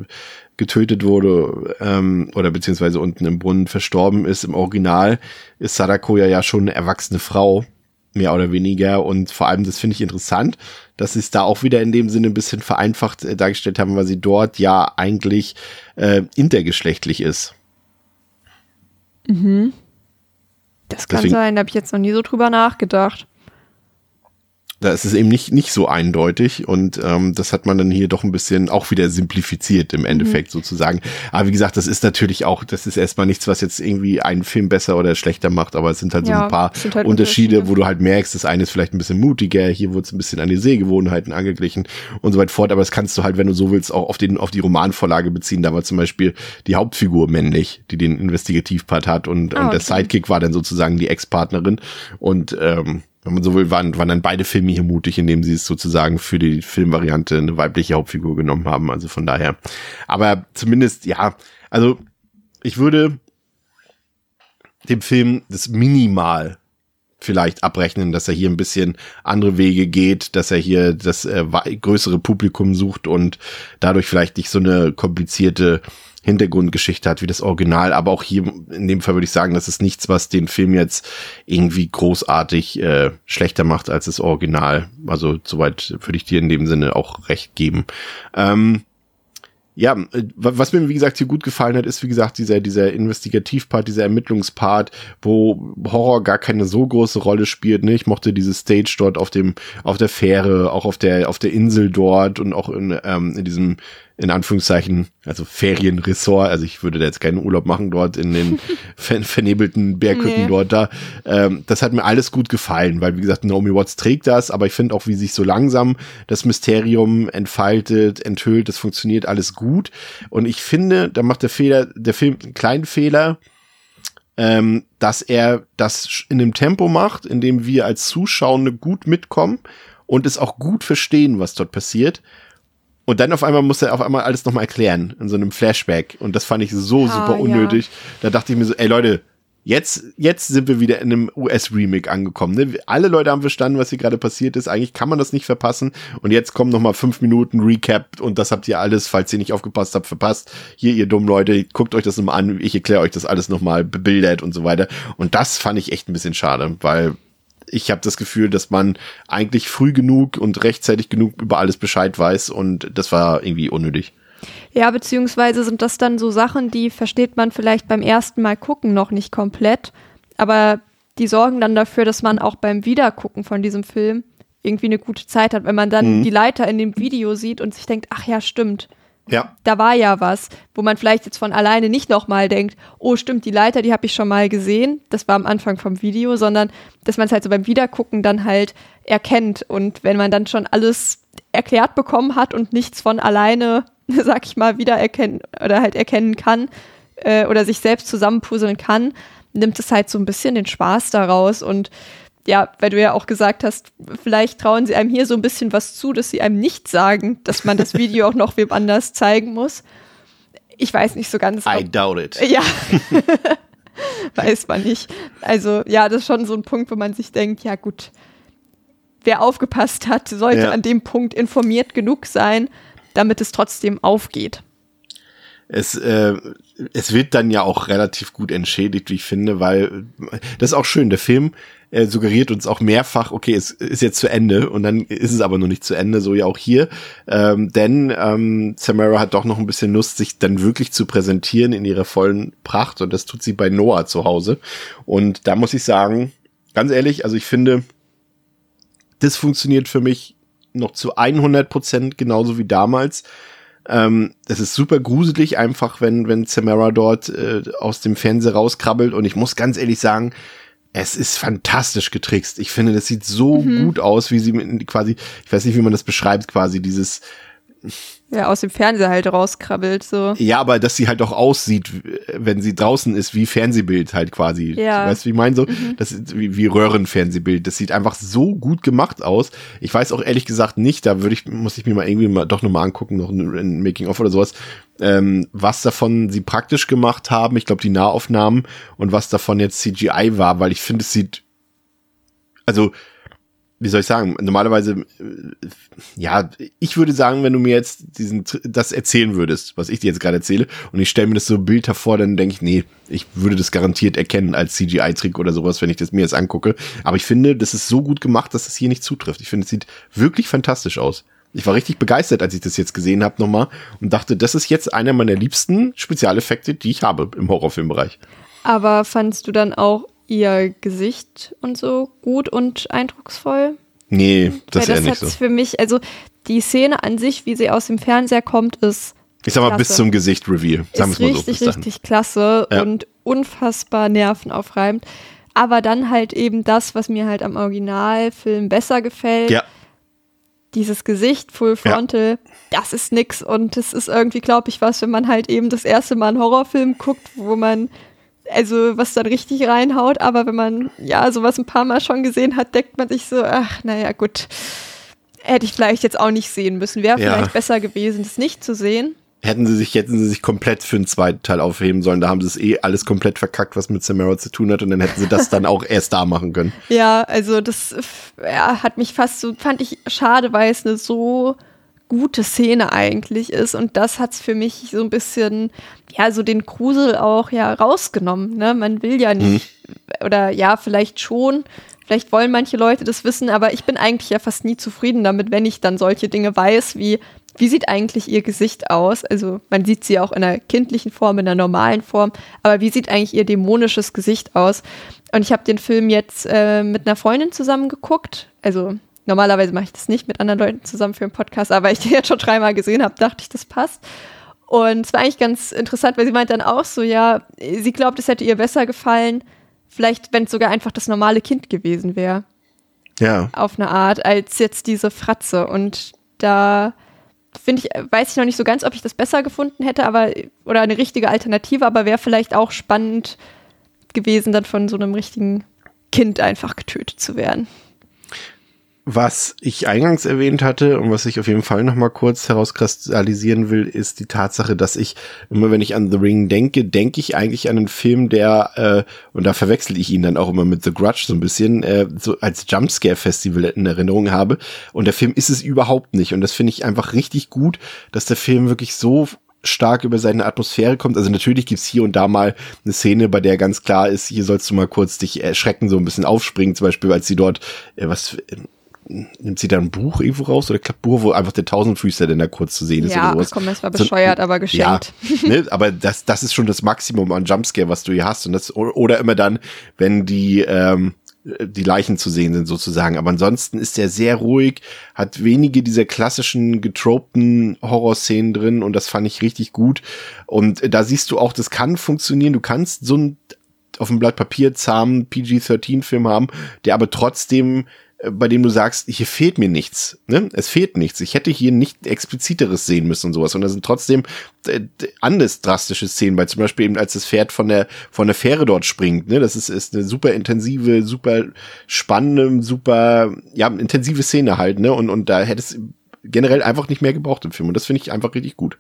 getötet wurde ähm, oder beziehungsweise unten im Brunnen verstorben ist. Im Original ist Sadako ja, ja schon eine erwachsene Frau, mehr oder weniger. Und vor allem, das finde ich interessant, dass sie es da auch wieder in dem Sinne ein bisschen vereinfacht äh, dargestellt haben, weil sie dort ja eigentlich äh, intergeschlechtlich ist. Das kann Deswegen- sein, da habe ich jetzt noch nie so drüber nachgedacht. Da ist es eben nicht, nicht so eindeutig und ähm, das hat man dann hier doch ein bisschen auch wieder simplifiziert im Endeffekt sozusagen. Aber wie gesagt, das ist natürlich auch, das ist erstmal nichts, was jetzt irgendwie einen Film besser oder schlechter macht, aber es sind halt so Ja, ein paar halt Unterschiede, Unterschiede. wo du halt merkst, das eine ist vielleicht ein bisschen mutiger, hier wurde es ein bisschen an die Sehgewohnheiten angeglichen und so weit fort, aber das kannst du halt, wenn du so willst, auch auf den, auf die Romanvorlage beziehen. Da war zum Beispiel die Hauptfigur männlich, die den Investigativpart hat und, Ah, und der okay. Sidekick war dann sozusagen die Ex-Partnerin und ähm, wenn man so will, waren, waren dann beide Filme hier mutig, indem sie es sozusagen für die Filmvariante eine weibliche Hauptfigur genommen haben. Also von daher. Aber zumindest, ja, also ich würde dem Film das minimal vielleicht abrechnen, dass er hier ein bisschen andere Wege geht, dass er hier das äh, größere Publikum sucht und dadurch vielleicht nicht so eine komplizierte Hintergrundgeschichte hat wie das Original, aber auch hier in dem Fall würde ich sagen, das ist nichts, was den Film jetzt irgendwie großartig äh, schlechter macht als das Original. Also soweit würde ich dir in dem Sinne auch recht geben. Ähm, ja, äh, wa- was mir wie gesagt hier gut gefallen hat, ist wie gesagt dieser dieser Investigativpart, dieser Ermittlungspart, wo Horror gar keine so große Rolle spielt. Ne? Ich mochte diese Stage dort auf dem auf der Fähre, auch auf der auf der Insel dort und auch in, ähm, in diesem in Anführungszeichen, also Ferienressort, also ich würde da jetzt keinen Urlaub machen dort in den ver vernebelten Berghütten Nee. dort da. Ähm, das hat mir alles gut gefallen, weil wie gesagt, Naomi Watts trägt das, aber ich finde auch, wie sich so langsam das Mysterium entfaltet, enthüllt, das funktioniert alles gut. Und ich finde, da macht der Fehler, der Film einen kleinen Fehler, ähm, dass er das in einem Tempo macht, in dem wir als Zuschauende gut mitkommen und es auch gut verstehen, was dort passiert. Und dann auf einmal muss er auf einmal alles nochmal erklären in so einem Flashback. Und das fand ich so Ah, super ja. unnötig. Da dachte ich mir so, ey Leute, jetzt, jetzt sind wir wieder in einem US-Remake angekommen. Ne? Alle Leute haben verstanden, was hier gerade passiert ist. Eigentlich kann man das nicht verpassen. Und jetzt kommen nochmal fünf Minuten Recap und das habt ihr alles, falls ihr nicht aufgepasst habt, verpasst. Hier, ihr dummen Leute, guckt euch das nochmal an. Ich erkläre euch das alles nochmal bebildert und so weiter. Und das fand ich echt ein bisschen schade, weil ich habe das Gefühl, dass man eigentlich früh genug und rechtzeitig genug über alles Bescheid weiß und das war irgendwie unnötig. Ja, beziehungsweise sind das dann so Sachen, die versteht man vielleicht beim ersten Mal gucken noch nicht komplett, aber die sorgen dann dafür, dass man auch beim Wiedergucken von diesem Film irgendwie eine gute Zeit hat, wenn man dann die Leiter in dem Video sieht und sich denkt, ach ja, stimmt, Ja, da war ja was, wo man vielleicht jetzt von alleine nicht nochmal denkt, oh stimmt, die Leiter, die habe ich schon mal gesehen, das war am Anfang vom Video, sondern dass man es halt so beim Wiedergucken dann halt erkennt. Und wenn man dann schon alles erklärt bekommen hat und nichts von alleine, sag ich mal, wiedererkennen oder halt erkennen kann äh, oder sich selbst zusammenpuzzeln kann, nimmt es halt so ein bisschen den Spaß daraus. Und ja, weil du ja auch gesagt hast, vielleicht trauen sie einem hier so ein bisschen was zu, dass sie einem nicht sagen, dass man das Video auch noch wem anders zeigen muss. Ich weiß nicht so ganz. I ob- doubt it. ja. weiß man nicht. Also, ja, das ist schon so ein Punkt, wo man sich denkt, ja gut, wer aufgepasst hat, sollte Ja. an dem Punkt informiert genug sein, damit es trotzdem aufgeht. Es, äh, es wird dann ja auch relativ gut entschädigt, wie ich finde, weil das ist auch schön. Der Film äh, suggeriert uns auch mehrfach, okay, es ist jetzt zu Ende und dann ist es aber noch nicht zu Ende, so ja auch hier. Ähm, denn ähm, Samara hat doch noch ein bisschen Lust, sich dann wirklich zu präsentieren in ihrer vollen Pracht und das tut sie bei Noah zu Hause. Und da muss ich sagen, ganz ehrlich, also ich finde, das funktioniert für mich noch zu 100 Prozent genauso wie damals. Ähm, es ist super gruselig einfach, wenn, wenn Samara dort äh, aus dem Fernseher rauskrabbelt. Und ich muss ganz ehrlich sagen, es ist fantastisch getrickst. Ich finde, das sieht so gut aus, wie sie mit, quasi, ich weiß nicht, wie man das beschreibt, quasi dieses, Ja, aus dem Fernseher halt rauskrabbelt, so. ja, aber dass sie halt auch aussieht, wenn sie draußen ist, wie Fernsehbild halt quasi. Ja. Weißt du, wie ich meine? So, das ist wie, wie Röhrenfernsehbild. Das sieht einfach so gut gemacht aus. Ich weiß auch ehrlich gesagt nicht, da würde ich, muss ich mir mal irgendwie mal, doch nochmal angucken, noch ein, ein Making-of oder sowas, ähm, was davon sie praktisch gemacht haben. Ich glaube, die Nahaufnahmen und was davon jetzt CGI war, weil ich finde, es sieht, also, wie soll ich sagen, normalerweise, äh, ja, ich würde sagen, wenn du mir jetzt diesen, das erzählen würdest, was ich dir jetzt gerade erzähle, und ich stelle mir das so bildhaft vor, dann denke ich, nee, ich würde das garantiert erkennen als CGI-Trick oder sowas, wenn ich das mir jetzt angucke. Aber ich finde, das ist so gut gemacht, dass es hier nicht zutrifft. Ich finde, es sieht wirklich fantastisch aus. Ich war richtig begeistert, als ich das jetzt gesehen habe nochmal und dachte, das ist jetzt einer meiner liebsten Spezialeffekte, die ich habe im Horrorfilmbereich. Aber fandst du dann auch ihr Gesicht und so gut und eindrucksvoll? Nee, das ist Weil eher nicht so. für mich, also die Szene an sich, wie sie aus dem Fernseher kommt, ist Ich sag mal, bis Klasse. zum Gesicht Reveal. Sagen ist es mal so. richtig, bis richtig klasse Ja. und unfassbar nervenaufreibend. Aber dann halt eben das, was mir halt am Originalfilm besser gefällt. Ja, Dieses Gesicht, Full Frontal, das ist nix. Und das ist irgendwie, glaube ich, was, wenn man halt eben das erste Mal einen Horrorfilm guckt, wo man, also was dann richtig reinhaut. Aber wenn man, ja, sowas ein paar Mal schon gesehen hat, denkt man sich so, ach, naja, gut. Hätte ich vielleicht jetzt auch nicht sehen müssen. Wäre Ja. vielleicht besser gewesen, das nicht zu sehen. hätten sie sich, hätten sie sich komplett für einen zweiten Teil aufheben sollen. Da haben sie es eh alles komplett verkackt, was mit Samara zu tun hat. Und dann hätten sie das dann auch erst da machen können. Ja, also das ja, hat mich fast so, fand ich schade, weil es eine so gute Szene eigentlich ist. Und das hat's für mich so ein bisschen, ja, so den Grusel auch ja rausgenommen. Ne? Man will ja nicht, oder ja, vielleicht schon. Vielleicht wollen manche Leute das wissen, aber ich bin eigentlich ja fast nie zufrieden damit, wenn ich dann solche Dinge weiß, wie wie sieht eigentlich ihr Gesicht aus? Also man sieht sie auch in einer kindlichen Form, in einer normalen Form, aber wie sieht eigentlich ihr dämonisches Gesicht aus? Und ich habe den Film jetzt äh, mit einer Freundin zusammen geguckt. Also normalerweise mache ich das nicht mit anderen Leuten zusammen für einen Podcast, aber ich den jetzt schon dreimal gesehen habe, dachte ich, das passt. Und es war eigentlich ganz interessant, weil sie meint dann auch so, ja, sie glaubt, es hätte ihr besser gefallen, vielleicht, wenn es sogar einfach das normale Kind gewesen wäre. Ja. Auf eine Art, als jetzt diese Fratze. Und da finde ich, weiß ich noch nicht so ganz, ob ich das besser gefunden hätte, aber, oder eine richtige Alternative, aber wäre vielleicht auch spannend gewesen, dann von so einem richtigen Kind einfach getötet zu werden. Was ich eingangs erwähnt hatte und was ich auf jeden Fall noch mal kurz herauskristallisieren will, ist die Tatsache, dass ich immer, wenn ich an The Ring denke, denke ich eigentlich an einen Film, der äh, und da verwechsel ich ihn dann auch immer mit The Grudge so ein bisschen äh, so als Jumpscare Festival in Erinnerung habe. Und der Film ist es überhaupt nicht. Und das finde ich einfach richtig gut, dass der Film wirklich so stark über seine Atmosphäre kommt. Also natürlich gibt's hier und da mal eine Szene, bei der ganz klar ist, hier sollst du mal kurz dich erschrecken, so ein bisschen aufspringen, zum Beispiel, als sie dort äh, was nimmt sie da ein Buch irgendwo raus oder klappt Buch, wo einfach der Tausendfüßler denn da kurz zu sehen ist ja, oder sowas. komm, das war bescheuert, so, aber geschenkt. Ja, ne, aber das, das ist schon das Maximum an Jumpscare, was du hier hast. Und das, oder immer dann, wenn die, ähm, die Leichen zu sehen sind sozusagen. Aber ansonsten ist er sehr ruhig, hat wenige dieser klassischen getropten Horrorszenen drin und das fand ich richtig gut. Und da siehst du auch, das kann funktionieren. Du kannst so ein auf dem Blatt Papier zahmen PG-13-Film haben, der aber trotzdem bei dem du sagst, hier fehlt mir nichts. Ne? Es fehlt nichts. Ich hätte hier nicht expliziteres sehen müssen und sowas. Und da sind trotzdem äh, anders drastische Szenen, weil zum Beispiel eben als das Pferd von der von der Fähre dort springt. Ne? Das ist, ist eine super intensive, super spannende, super ja intensive Szene halt. Ne? Und und da hätte es generell einfach nicht mehr gebraucht im Film. Und das finde ich einfach richtig gut.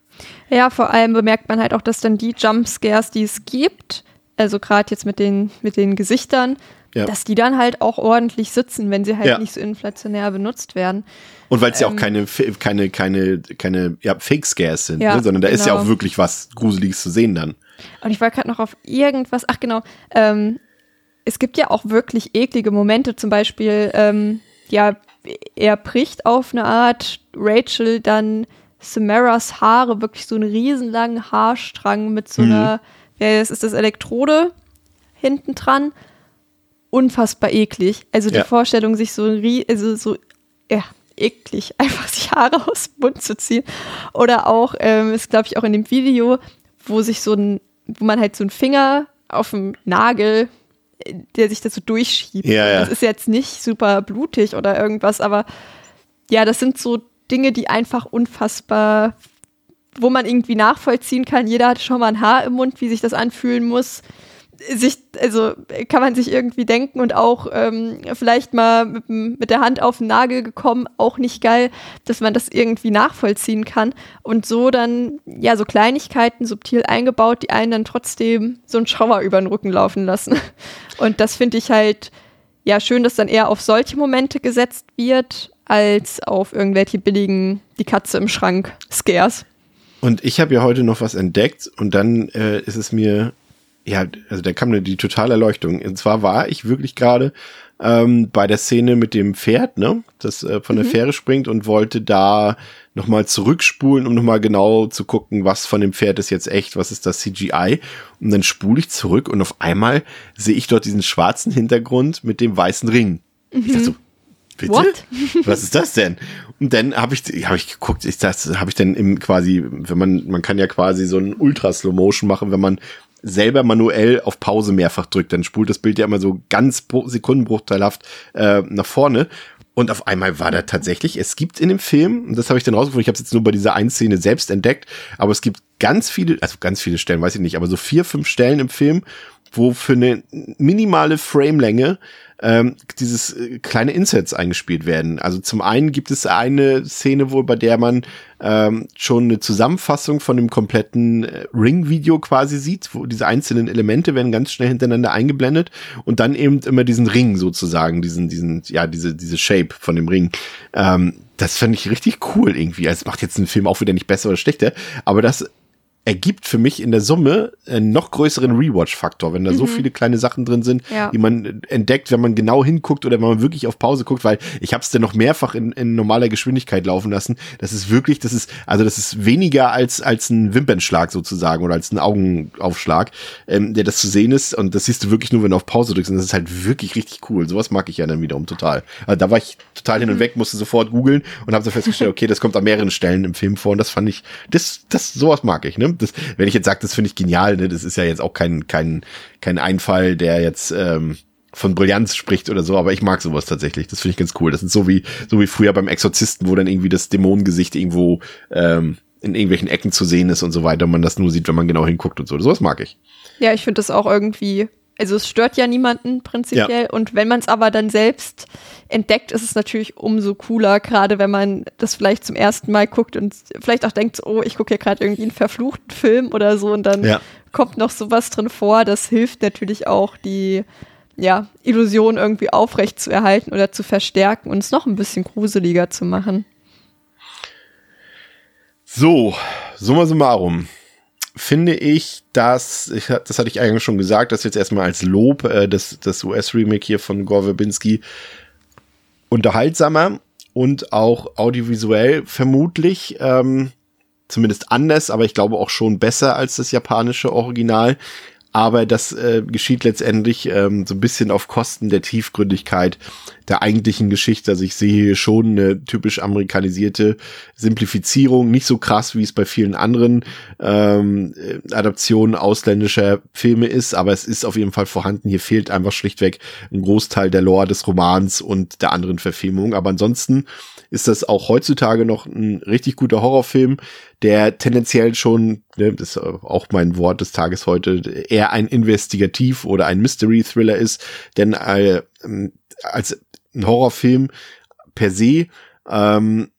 Ja, vor allem bemerkt man halt auch, dass dann die Jumpscares, die es gibt, also gerade jetzt mit den mit den Gesichtern, ja. dass die dann halt auch ordentlich sitzen, wenn sie halt ja. nicht so inflationär benutzt werden. Und weil es ähm, ja auch ähm, keine, keine, keine, keine ja, Fake-Scares sind, ne? sondern da genau. ist ja auch genau. wirklich was Gruseliges zu sehen dann. Und ich war gerade noch auf irgendwas, ach genau, ähm, es gibt ja auch wirklich eklige Momente, zum Beispiel, ähm, ja, er bricht auf eine Art Rachel dann Samaras Haare, wirklich so einen riesenlangen Haarstrang mit so mhm. einer, ja, das ist das Elektrode hinten dran unfassbar eklig. Also die ja. Vorstellung, sich so, also so ja, eklig, einfach sich Haare aus dem Mund zu ziehen. Oder auch, ähm, ist glaube ich auch in dem Video, wo sich so ein, wo man halt so einen Finger auf dem Nagel, der sich da so durchschiebt. Ja, ja. Das ist jetzt nicht super blutig oder irgendwas, aber ja, das sind so Dinge, die einfach unfassbar, wo man irgendwie nachvollziehen kann. Jeder hat schon mal ein Haar im Mund, wie sich das anfühlen muss sich, also kann man sich irgendwie denken und auch ähm, vielleicht mal mit, mit, der Hand auf den Nagel gekommen, auch nicht geil, dass man das irgendwie nachvollziehen kann und so dann, ja, so Kleinigkeiten subtil eingebaut, die einen dann trotzdem so einen Schauer über den Rücken laufen lassen. Und das finde ich halt, ja, schön, dass dann eher auf solche Momente gesetzt wird, als auf irgendwelche billigen, die Katze im Schrank, Scares. Und ich habe ja heute noch was entdeckt und dann äh, ist es mir ja, also da kam mir die totale Erleuchtung. Und zwar war ich wirklich gerade ähm, bei der Szene mit dem Pferd, ne, das äh, von der mhm. Fähre springt und wollte da nochmal zurückspulen, um nochmal genau zu gucken, was von dem Pferd ist jetzt echt, was ist das CGI. Und dann spule ich zurück und auf einmal sehe ich dort diesen schwarzen Hintergrund mit dem weißen Ring. Mhm. Ich dachte so, bitte? What? Was ist das denn? Und dann habe ich, hab ich geguckt, ich das habe ich dann im quasi, wenn man, man kann ja quasi so ein Ultra-Slow-Motion machen, wenn man selber manuell auf Pause mehrfach drückt, dann spult das Bild ja immer so ganz sekundenbruchteilhaft äh, nach vorne. Und auf einmal war da tatsächlich, es gibt in dem Film, und das habe ich dann rausgefunden, ich habe es jetzt nur bei dieser einen Szene selbst entdeckt, aber es gibt ganz viele, also ganz viele Stellen, weiß ich nicht, aber so vier, fünf Stellen im Film, wo für eine minimale Framelänge ähm, dieses äh, kleine Insets eingespielt werden. Also zum einen gibt es eine Szene, wo bei der man ähm, schon eine Zusammenfassung von dem kompletten äh, Ring-Video quasi sieht, wo diese einzelnen Elemente werden ganz schnell hintereinander eingeblendet und dann eben immer diesen Ring sozusagen, diesen, diesen, ja, diese, diese Shape von dem Ring. Ähm, das fand ich richtig cool irgendwie. Also macht jetzt einen Film auch wieder nicht besser oder schlechter, aber das ergibt für mich in der Summe einen noch größeren Rewatch-Faktor, wenn da so viele kleine Sachen drin sind, Ja. die man entdeckt, wenn man genau hinguckt oder wenn man wirklich auf Pause guckt, weil ich habe es dann noch mehrfach in, in normaler Geschwindigkeit laufen lassen. Das ist wirklich, das ist, also das ist weniger als, als ein Wimpernschlag sozusagen oder als ein Augenaufschlag, ähm, der das zu sehen ist. Und das siehst du wirklich nur, wenn du auf Pause drückst. Und das ist halt wirklich richtig cool. Sowas mag ich ja dann wiederum total. Also da war ich total hin und weg, musste sofort googeln und habe so festgestellt, okay, das kommt an mehreren Stellen im Film vor. Und das fand ich, das, das, sowas mag ich, ne? Das, wenn ich jetzt sage, das finde ich genial, ne? Das ist ja jetzt auch kein, kein, kein Einfall, der jetzt, ähm, von Brillanz spricht oder so, aber ich mag sowas tatsächlich. Das finde ich ganz cool. Das ist so wie, so wie früher beim Exorzisten, wo dann irgendwie das Dämonengesicht irgendwo ähm, in irgendwelchen Ecken zu sehen ist und so weiter. und Man das nur sieht, wenn man genau hinguckt und so. Sowas mag ich. Ja, ich finde das auch irgendwie, also es stört ja niemanden prinzipiell und wenn man es aber dann selbst entdeckt, ist es natürlich umso cooler, gerade wenn man das vielleicht zum ersten Mal guckt und vielleicht auch denkt, oh, ich gucke hier gerade irgendwie einen verfluchten Film oder so und dann Ja. kommt noch sowas drin vor. Das hilft natürlich auch, die ja, Illusion irgendwie aufrecht zu erhalten oder zu verstärken und es noch ein bisschen gruseliger zu machen. So, summa summarum. Finde ich, dass, ich, das hatte ich eigentlich schon gesagt, das jetzt erstmal als Lob, äh, das, das US-Remake hier von Gore Verbinski unterhaltsamer und auch audiovisuell vermutlich, ähm, zumindest anders, aber ich glaube auch schon besser als das japanische Original. Aber das äh, geschieht letztendlich ähm, so ein bisschen auf Kosten der Tiefgründigkeit der eigentlichen Geschichte. Also ich sehe hier schon eine typisch amerikanisierte Simplifizierung, nicht so krass, wie es bei vielen anderen ähm, äh, Adaptionen ausländischer Filme ist, aber es ist auf jeden Fall vorhanden. Hier fehlt einfach schlichtweg ein Großteil der Lore des Romans und der anderen Verfilmungen. Aber ansonsten ist das auch heutzutage noch ein richtig guter Horrorfilm, der tendenziell schon, ne, das ist auch mein Wort des Tages heute, eher ein Investigativ- oder ein Mystery-Thriller ist, denn äh, als ein Horrorfilm per se ähm,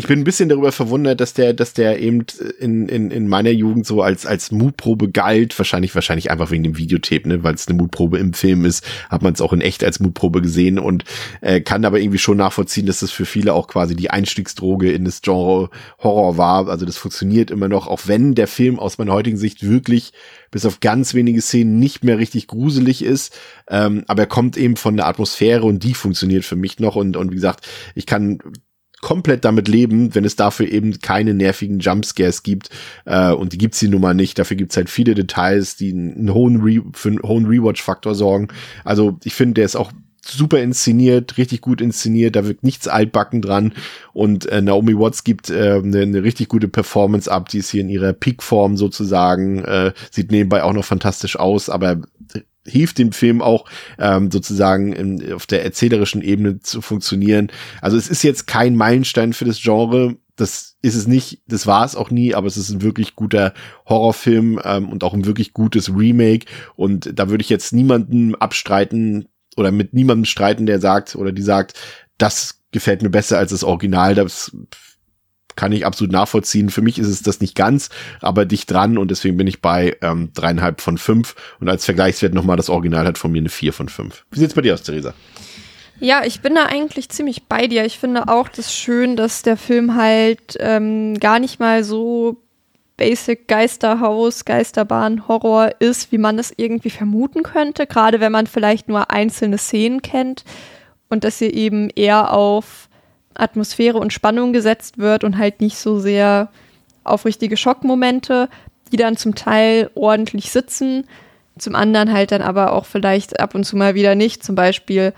ich bin ein bisschen darüber verwundert, dass der, dass der eben in, in, in meiner Jugend so als, als Mutprobe galt. Wahrscheinlich, wahrscheinlich einfach wegen dem Videotape, ne, weil es eine Mutprobe im Film ist, hat man es auch in echt als Mutprobe gesehen und äh, kann aber irgendwie schon nachvollziehen, dass das für viele auch quasi die Einstiegsdroge in das Genre Horror war. Also das funktioniert immer noch, auch wenn der Film aus meiner heutigen Sicht wirklich bis auf ganz wenige Szenen nicht mehr richtig gruselig ist. Ähm, aber er kommt eben von der Atmosphäre und die funktioniert für mich noch. Und, und wie gesagt, ich kann komplett damit leben, wenn es dafür eben keine nervigen Jumpscares gibt. Äh, und die gibt's hier nun mal nicht. Dafür gibt's halt viele Details, die einen hohen Re für einen hohen Rewatch-Faktor sorgen. Also ich finde, der ist auch super inszeniert, richtig gut inszeniert, da wirkt nichts altbacken dran und äh, Naomi Watts gibt äh, eine, eine richtig gute Performance ab, die ist hier in ihrer Peak-Form sozusagen, äh, sieht nebenbei auch noch fantastisch aus, aber hilft dem Film auch ähm, sozusagen in, auf der erzählerischen Ebene zu funktionieren. Also es ist jetzt kein Meilenstein für das Genre, das ist es nicht, das war es auch nie, aber es ist ein wirklich guter Horrorfilm ähm, und auch ein wirklich gutes Remake. Und da würde ich jetzt niemanden abstreiten oder mit niemandem streiten, der sagt oder die sagt, das gefällt mir besser als das Original. Das kann ich absolut nachvollziehen. Für mich ist es das nicht ganz, aber dicht dran und deswegen bin ich bei ähm, dreieinhalb von fünf und als Vergleichswert nochmal das Original hat von mir eine vier von fünf. Wie sieht's bei dir aus, Theresa? Ja, ich bin da eigentlich ziemlich bei dir. Ich finde auch das schön, dass der Film halt ähm, gar nicht mal so Basic Geisterhaus, Geisterbahn, Horror ist, wie man es irgendwie vermuten könnte, gerade wenn man vielleicht nur einzelne Szenen kennt und dass hier eben eher auf Atmosphäre und Spannung gesetzt wird und halt nicht so sehr auf richtige Schockmomente, die dann zum Teil ordentlich sitzen, zum anderen halt dann aber auch vielleicht ab und zu mal wieder nicht, zum Beispiel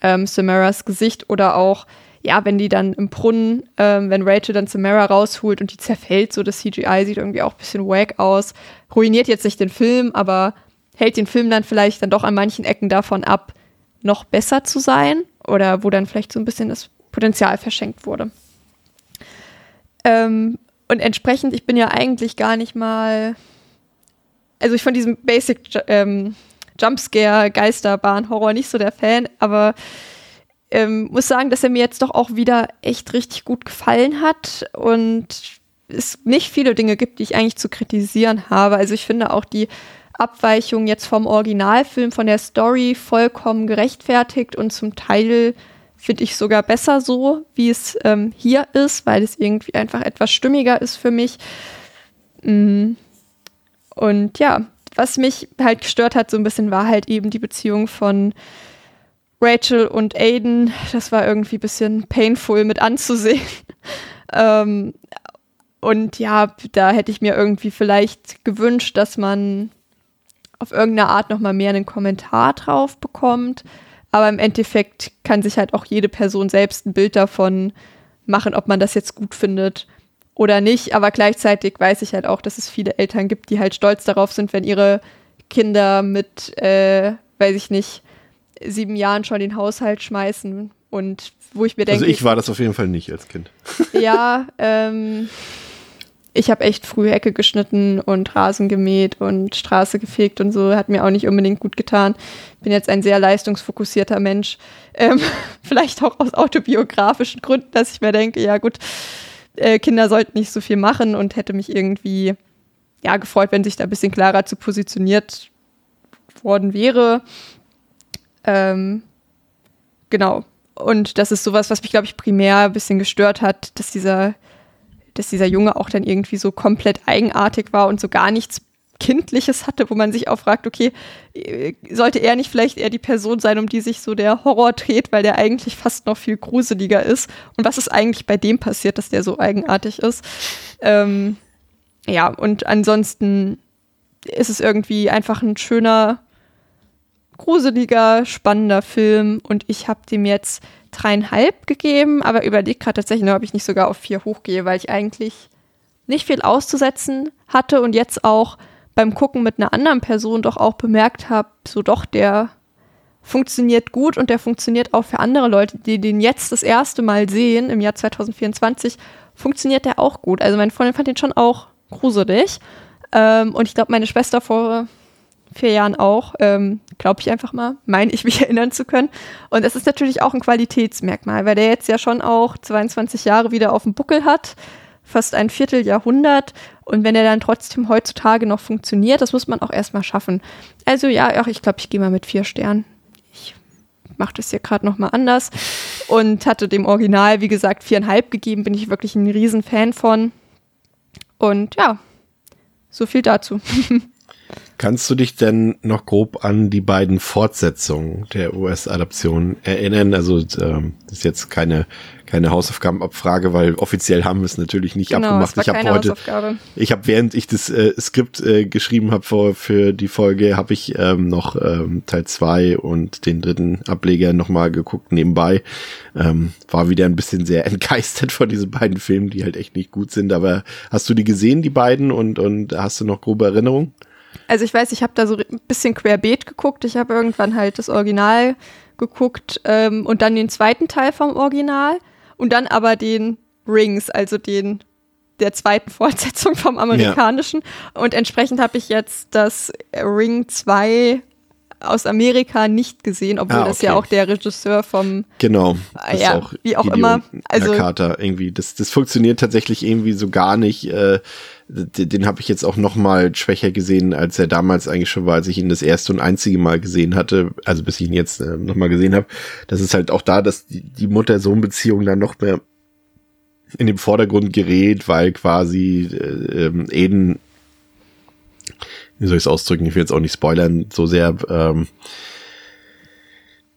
ähm, Samaras Gesicht oder auch, ja, wenn die dann im Brunnen, ähm, wenn Rachel dann Samara rausholt und die zerfällt, so das CGI sieht irgendwie auch ein bisschen wack aus, ruiniert jetzt nicht den Film, aber hält den Film dann vielleicht dann doch an manchen Ecken davon ab, noch besser zu sein oder wo dann vielleicht so ein bisschen das Potenzial verschenkt wurde. Ähm, und entsprechend, ich bin ja eigentlich gar nicht mal, also ich von diesem Basic ähm, Jumpscare, Geisterbahn, Horror nicht so der Fan, aber ähm, muss sagen, dass er mir jetzt doch auch wieder echt richtig gut gefallen hat und es nicht viele Dinge gibt, die ich eigentlich zu kritisieren habe. Also ich finde auch die Abweichung jetzt vom Originalfilm, von der Story vollkommen gerechtfertigt und zum Teil finde ich sogar besser so, wie es ähm, hier ist, weil es irgendwie einfach etwas stimmiger ist für mich. Mm. Und ja, was mich halt gestört hat so ein bisschen, war halt eben die Beziehung von Rachel und Aiden. Das war irgendwie ein bisschen painful mit anzusehen. ähm, und ja, da hätte ich mir irgendwie vielleicht gewünscht, dass man auf irgendeine Art nochmal mehr einen Kommentar drauf bekommt. Aber im Endeffekt kann sich halt auch jede Person selbst ein Bild davon machen, ob man das jetzt gut findet oder nicht. Aber gleichzeitig weiß ich halt auch, dass es viele Eltern gibt, die halt stolz darauf sind, wenn ihre Kinder mit, äh, weiß ich nicht, sieben Jahren schon den Haushalt schmeißen. Und wo ich mir denke. Also ich war das auf jeden Fall nicht als Kind. Ja, ähm, ich habe echt früh Hecke geschnitten und Rasen gemäht und Straße gefegt und so. Hat mir auch nicht unbedingt gut getan. Bin jetzt ein sehr leistungsfokussierter Mensch. Ähm, vielleicht auch aus autobiografischen Gründen, dass ich mir denke, ja gut, äh, Kinder sollten nicht so viel machen und hätte mich irgendwie ja gefreut, wenn sich da ein bisschen klarer zu positioniert worden wäre. Ähm, genau. Und das ist sowas, was mich, glaube ich, primär ein bisschen gestört hat, dass dieser dass dieser Junge auch dann irgendwie so komplett eigenartig war und so gar nichts Kindliches hatte, wo man sich auch fragt, okay, äh, sollte er nicht vielleicht eher die Person sein, um die sich so der Horror dreht, weil der eigentlich fast noch viel gruseliger ist? Und was ist eigentlich bei dem passiert, dass der so eigenartig ist? Ähm, ja, und ansonsten ist es irgendwie einfach ein schöner, gruseliger, spannender Film und ich habe dem jetzt dreieinhalb gegeben, aber überlegt gerade tatsächlich ob ich nicht sogar auf vier hochgehe, weil ich eigentlich nicht viel auszusetzen hatte und jetzt auch beim Gucken mit einer anderen Person doch auch bemerkt habe, so doch, der funktioniert gut und der funktioniert auch für andere Leute, die den jetzt das erste Mal sehen, im Jahr 2024, funktioniert der auch gut. Also meine Freundin fand den schon auch gruselig. Ähm, und ich glaube, meine Schwester vor vier Jahren auch, ähm, glaube ich einfach mal, meine ich mich erinnern zu können. Und es ist natürlich auch ein Qualitätsmerkmal, weil der jetzt ja schon auch 22 Jahre wieder auf dem Buckel hat, fast ein Vierteljahrhundert. Und wenn er dann trotzdem heutzutage noch funktioniert, das muss man auch erstmal schaffen. Also ja, ach, ich glaube, ich gehe mal mit vier Sternen. Ich mache das hier gerade nochmal anders. Und hatte dem Original, wie gesagt, viereinhalb gegeben, bin ich wirklich ein Riesenfan von. Und ja, so viel dazu. Kannst du dich denn noch grob an die beiden Fortsetzungen der US-Adaption erinnern? Also ähm, das ist jetzt keine keine Hausaufgabenabfrage, weil offiziell haben wir es natürlich nicht genau, abgemacht. ich habe heute, ich habe während ich das äh, Skript äh, geschrieben habe für, für die Folge, habe ich ähm, noch ähm, Teil zwei und den dritten Ableger nochmal geguckt nebenbei. Ähm, war wieder ein bisschen sehr entgeistert von diesen beiden Filmen, die halt echt nicht gut sind. Aber hast du die gesehen, die beiden, und und hast du noch grobe Erinnerungen? Also ich weiß, ich habe da so ein bisschen querbeet geguckt. Ich habe irgendwann halt das Original geguckt ähm, und dann den zweiten Teil vom Original und dann aber den Rings, also den der zweiten Fortsetzung vom amerikanischen. Ja. Und entsprechend habe ich jetzt das Ring 2 aus Amerika nicht gesehen, obwohl ah, okay. das ja auch der Regisseur vom genau das ja, auch wie auch Gideon immer also Nakata irgendwie das das funktioniert tatsächlich irgendwie so gar nicht äh, den, den habe ich jetzt auch noch mal schwächer gesehen, als er damals eigentlich schon war, als ich ihn das erste und einzige Mal gesehen hatte, also bis ich ihn jetzt äh, noch mal gesehen habe. Das ist halt auch da, dass die, die Mutter-Sohn-Beziehung dann noch mehr in den Vordergrund gerät, weil quasi äh, ähm, Eden, wie soll ich es ausdrücken, ich will jetzt auch nicht spoilern, so sehr ähm,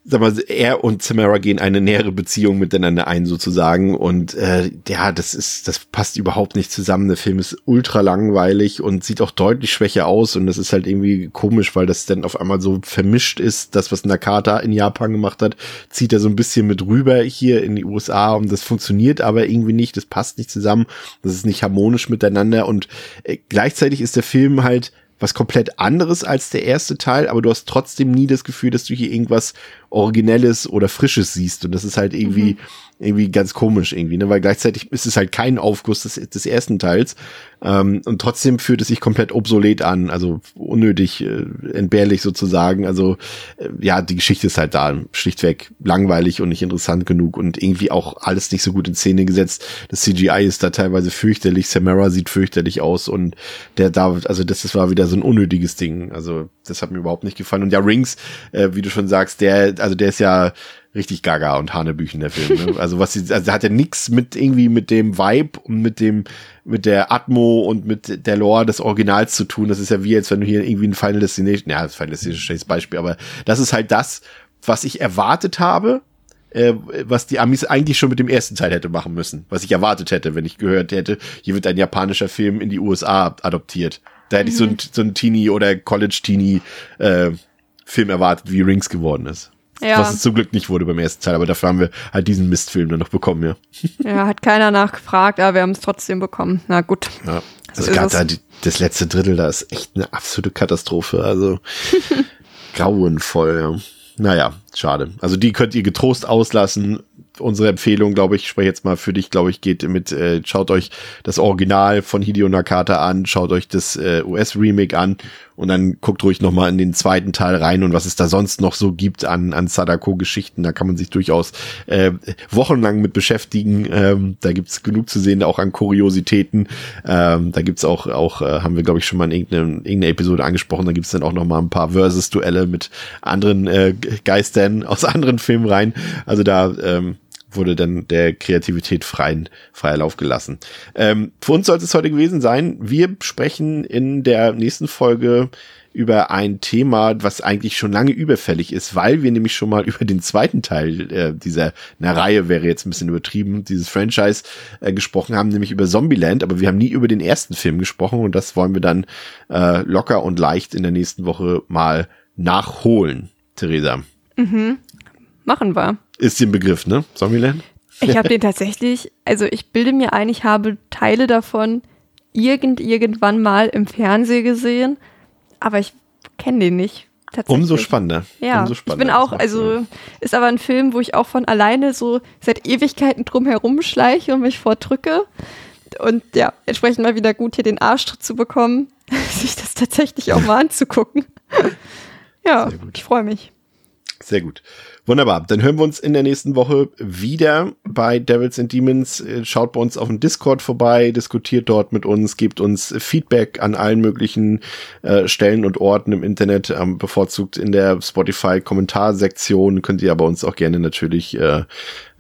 sag mal, er und Samara gehen eine nähere Beziehung miteinander ein sozusagen und äh, ja, das ist, das passt überhaupt nicht zusammen. Der Film ist ultra langweilig und sieht auch deutlich schwächer aus und das ist halt irgendwie komisch, weil das dann auf einmal so vermischt ist. Das, was Nakata in Japan gemacht hat, zieht er so ein bisschen mit rüber hier in die USA und das funktioniert aber irgendwie nicht. Das passt nicht zusammen. Das ist nicht harmonisch miteinander und äh, gleichzeitig ist der Film halt was komplett anderes als der erste Teil, aber du hast trotzdem nie das Gefühl, dass du hier irgendwas Originelles oder Frisches siehst. Und das ist halt irgendwie, mhm irgendwie ganz komisch irgendwie, ne? weil gleichzeitig ist es halt kein Aufguss des, des ersten Teils ähm, und trotzdem fühlt es sich komplett obsolet an, also unnötig, äh, entbehrlich sozusagen. Also äh, ja, die Geschichte ist halt da schlichtweg langweilig und nicht interessant genug und irgendwie auch alles nicht so gut in Szene gesetzt. Das CGI ist da teilweise fürchterlich, Samara sieht fürchterlich aus und der da, also das, das war wieder so ein unnötiges Ding. Also das hat mir überhaupt nicht gefallen. Und ja, Rings, äh, wie du schon sagst, der, also der ist ja richtig gaga und Hanebüchen, der Film. Ne? Also was sie, also der hat ja nichts mit irgendwie mit dem Vibe und mit dem, mit der Atmo und mit der Lore des Originals zu tun. Das ist ja wie jetzt, wenn du hier irgendwie ein Final Destination, ja, das Final Destination ist ein schlechtes Beispiel, aber das ist halt das, was ich erwartet habe, äh, was die Amis eigentlich schon mit dem ersten Teil hätte machen müssen, was ich erwartet hätte, wenn ich gehört hätte, hier wird ein japanischer Film in die USA adoptiert. Da hätte mhm. ich so ein, so ein Teenie oder College-Teenie äh, Film erwartet, wie Rings geworden ist. Ja. Was es zum Glück nicht wurde beim ersten Teil, aber dafür haben wir halt diesen Mistfilm dann noch bekommen, ja. Ja, hat keiner nachgefragt, aber wir haben es trotzdem bekommen. Na gut. Ja. Also gerade da die, das letzte Drittel, da ist echt eine absolute Katastrophe. Also grauenvoll, ja. Naja, schade. Also die könnt ihr getrost auslassen unsere Empfehlung, glaube ich, spreche jetzt mal für dich, glaube ich, geht mit, äh, schaut euch das Original von Hideo Nakata an, schaut euch das äh, US-Remake an und dann guckt ruhig nochmal in den zweiten Teil rein und was es da sonst noch so gibt an, an Sadako-Geschichten. Da kann man sich durchaus äh, wochenlang mit beschäftigen. Ähm, da gibt's genug zu sehen, auch an Kuriositäten. Ähm, da gibt's auch, auch äh, haben wir, glaube ich, schon mal in irgendeiner irgendeine Episode angesprochen, da gibt's dann auch nochmal ein paar Versus-Duelle mit anderen äh, Geistern aus anderen Filmen rein. Also da ähm, wurde dann der Kreativität freien, freier Lauf gelassen. Ähm, für uns sollte es heute gewesen sein. Wir sprechen in der nächsten Folge über ein Thema, was eigentlich schon lange überfällig ist, weil wir nämlich schon mal über den zweiten Teil äh, dieser na, Reihe, wäre jetzt ein bisschen übertrieben, dieses Franchise äh, gesprochen haben, nämlich über Zombieland, aber wir haben nie über den ersten Film gesprochen und das wollen wir dann äh, locker und leicht in der nächsten Woche mal nachholen, Theresa. Mhm. Machen wir ist den Begriff, ne? Zombieland? Ich habe den tatsächlich, also ich bilde mir ein, ich habe Teile davon irgend irgendwann mal im Fernsehen gesehen, aber ich kenne den nicht. Umso spannender. Ja, Umso spannender. ich bin auch, also ist aber ein Film, wo ich auch von alleine so seit Ewigkeiten drum herum schleiche und mich vordrücke. Und ja, entsprechend mal wieder gut hier den Arschtritt zu bekommen, sich das tatsächlich auch mal anzugucken. ja, ich freue mich. Sehr gut. Wunderbar. Dann hören wir uns in der nächsten Woche wieder bei Devils and Demons. Äh, schaut bei uns auf dem Discord vorbei, diskutiert dort mit uns, gebt uns Feedback an allen möglichen äh, Stellen und Orten im Internet, ähm, bevorzugt in der Spotify-Kommentarsektion. Könnt ihr aber uns auch gerne natürlich äh,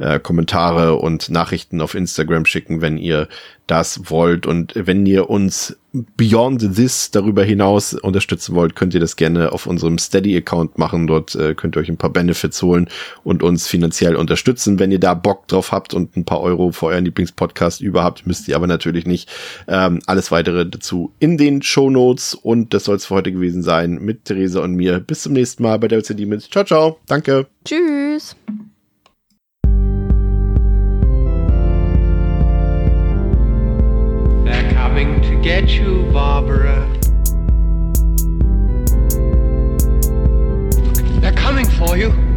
äh, Kommentare und Nachrichten auf Instagram schicken, wenn ihr das wollt. Und wenn ihr uns Beyond This darüber hinaus unterstützen wollt, könnt ihr das gerne auf unserem Steady-Account machen. Dort äh, könnt ihr euch ein paar Benefits holen und uns finanziell unterstützen. Wenn ihr da Bock drauf habt und ein paar Euro für euren Lieblingspodcast überhaupt, müsst ihr aber natürlich nicht. Ähm, alles weitere dazu in den Show Notes. Und das soll es für heute gewesen sein mit Theresa und mir. Bis zum nächsten Mal bei der LCD mit. Ciao, ciao. Danke. Tschüss. Coming to get you, Barbara. They're coming for you.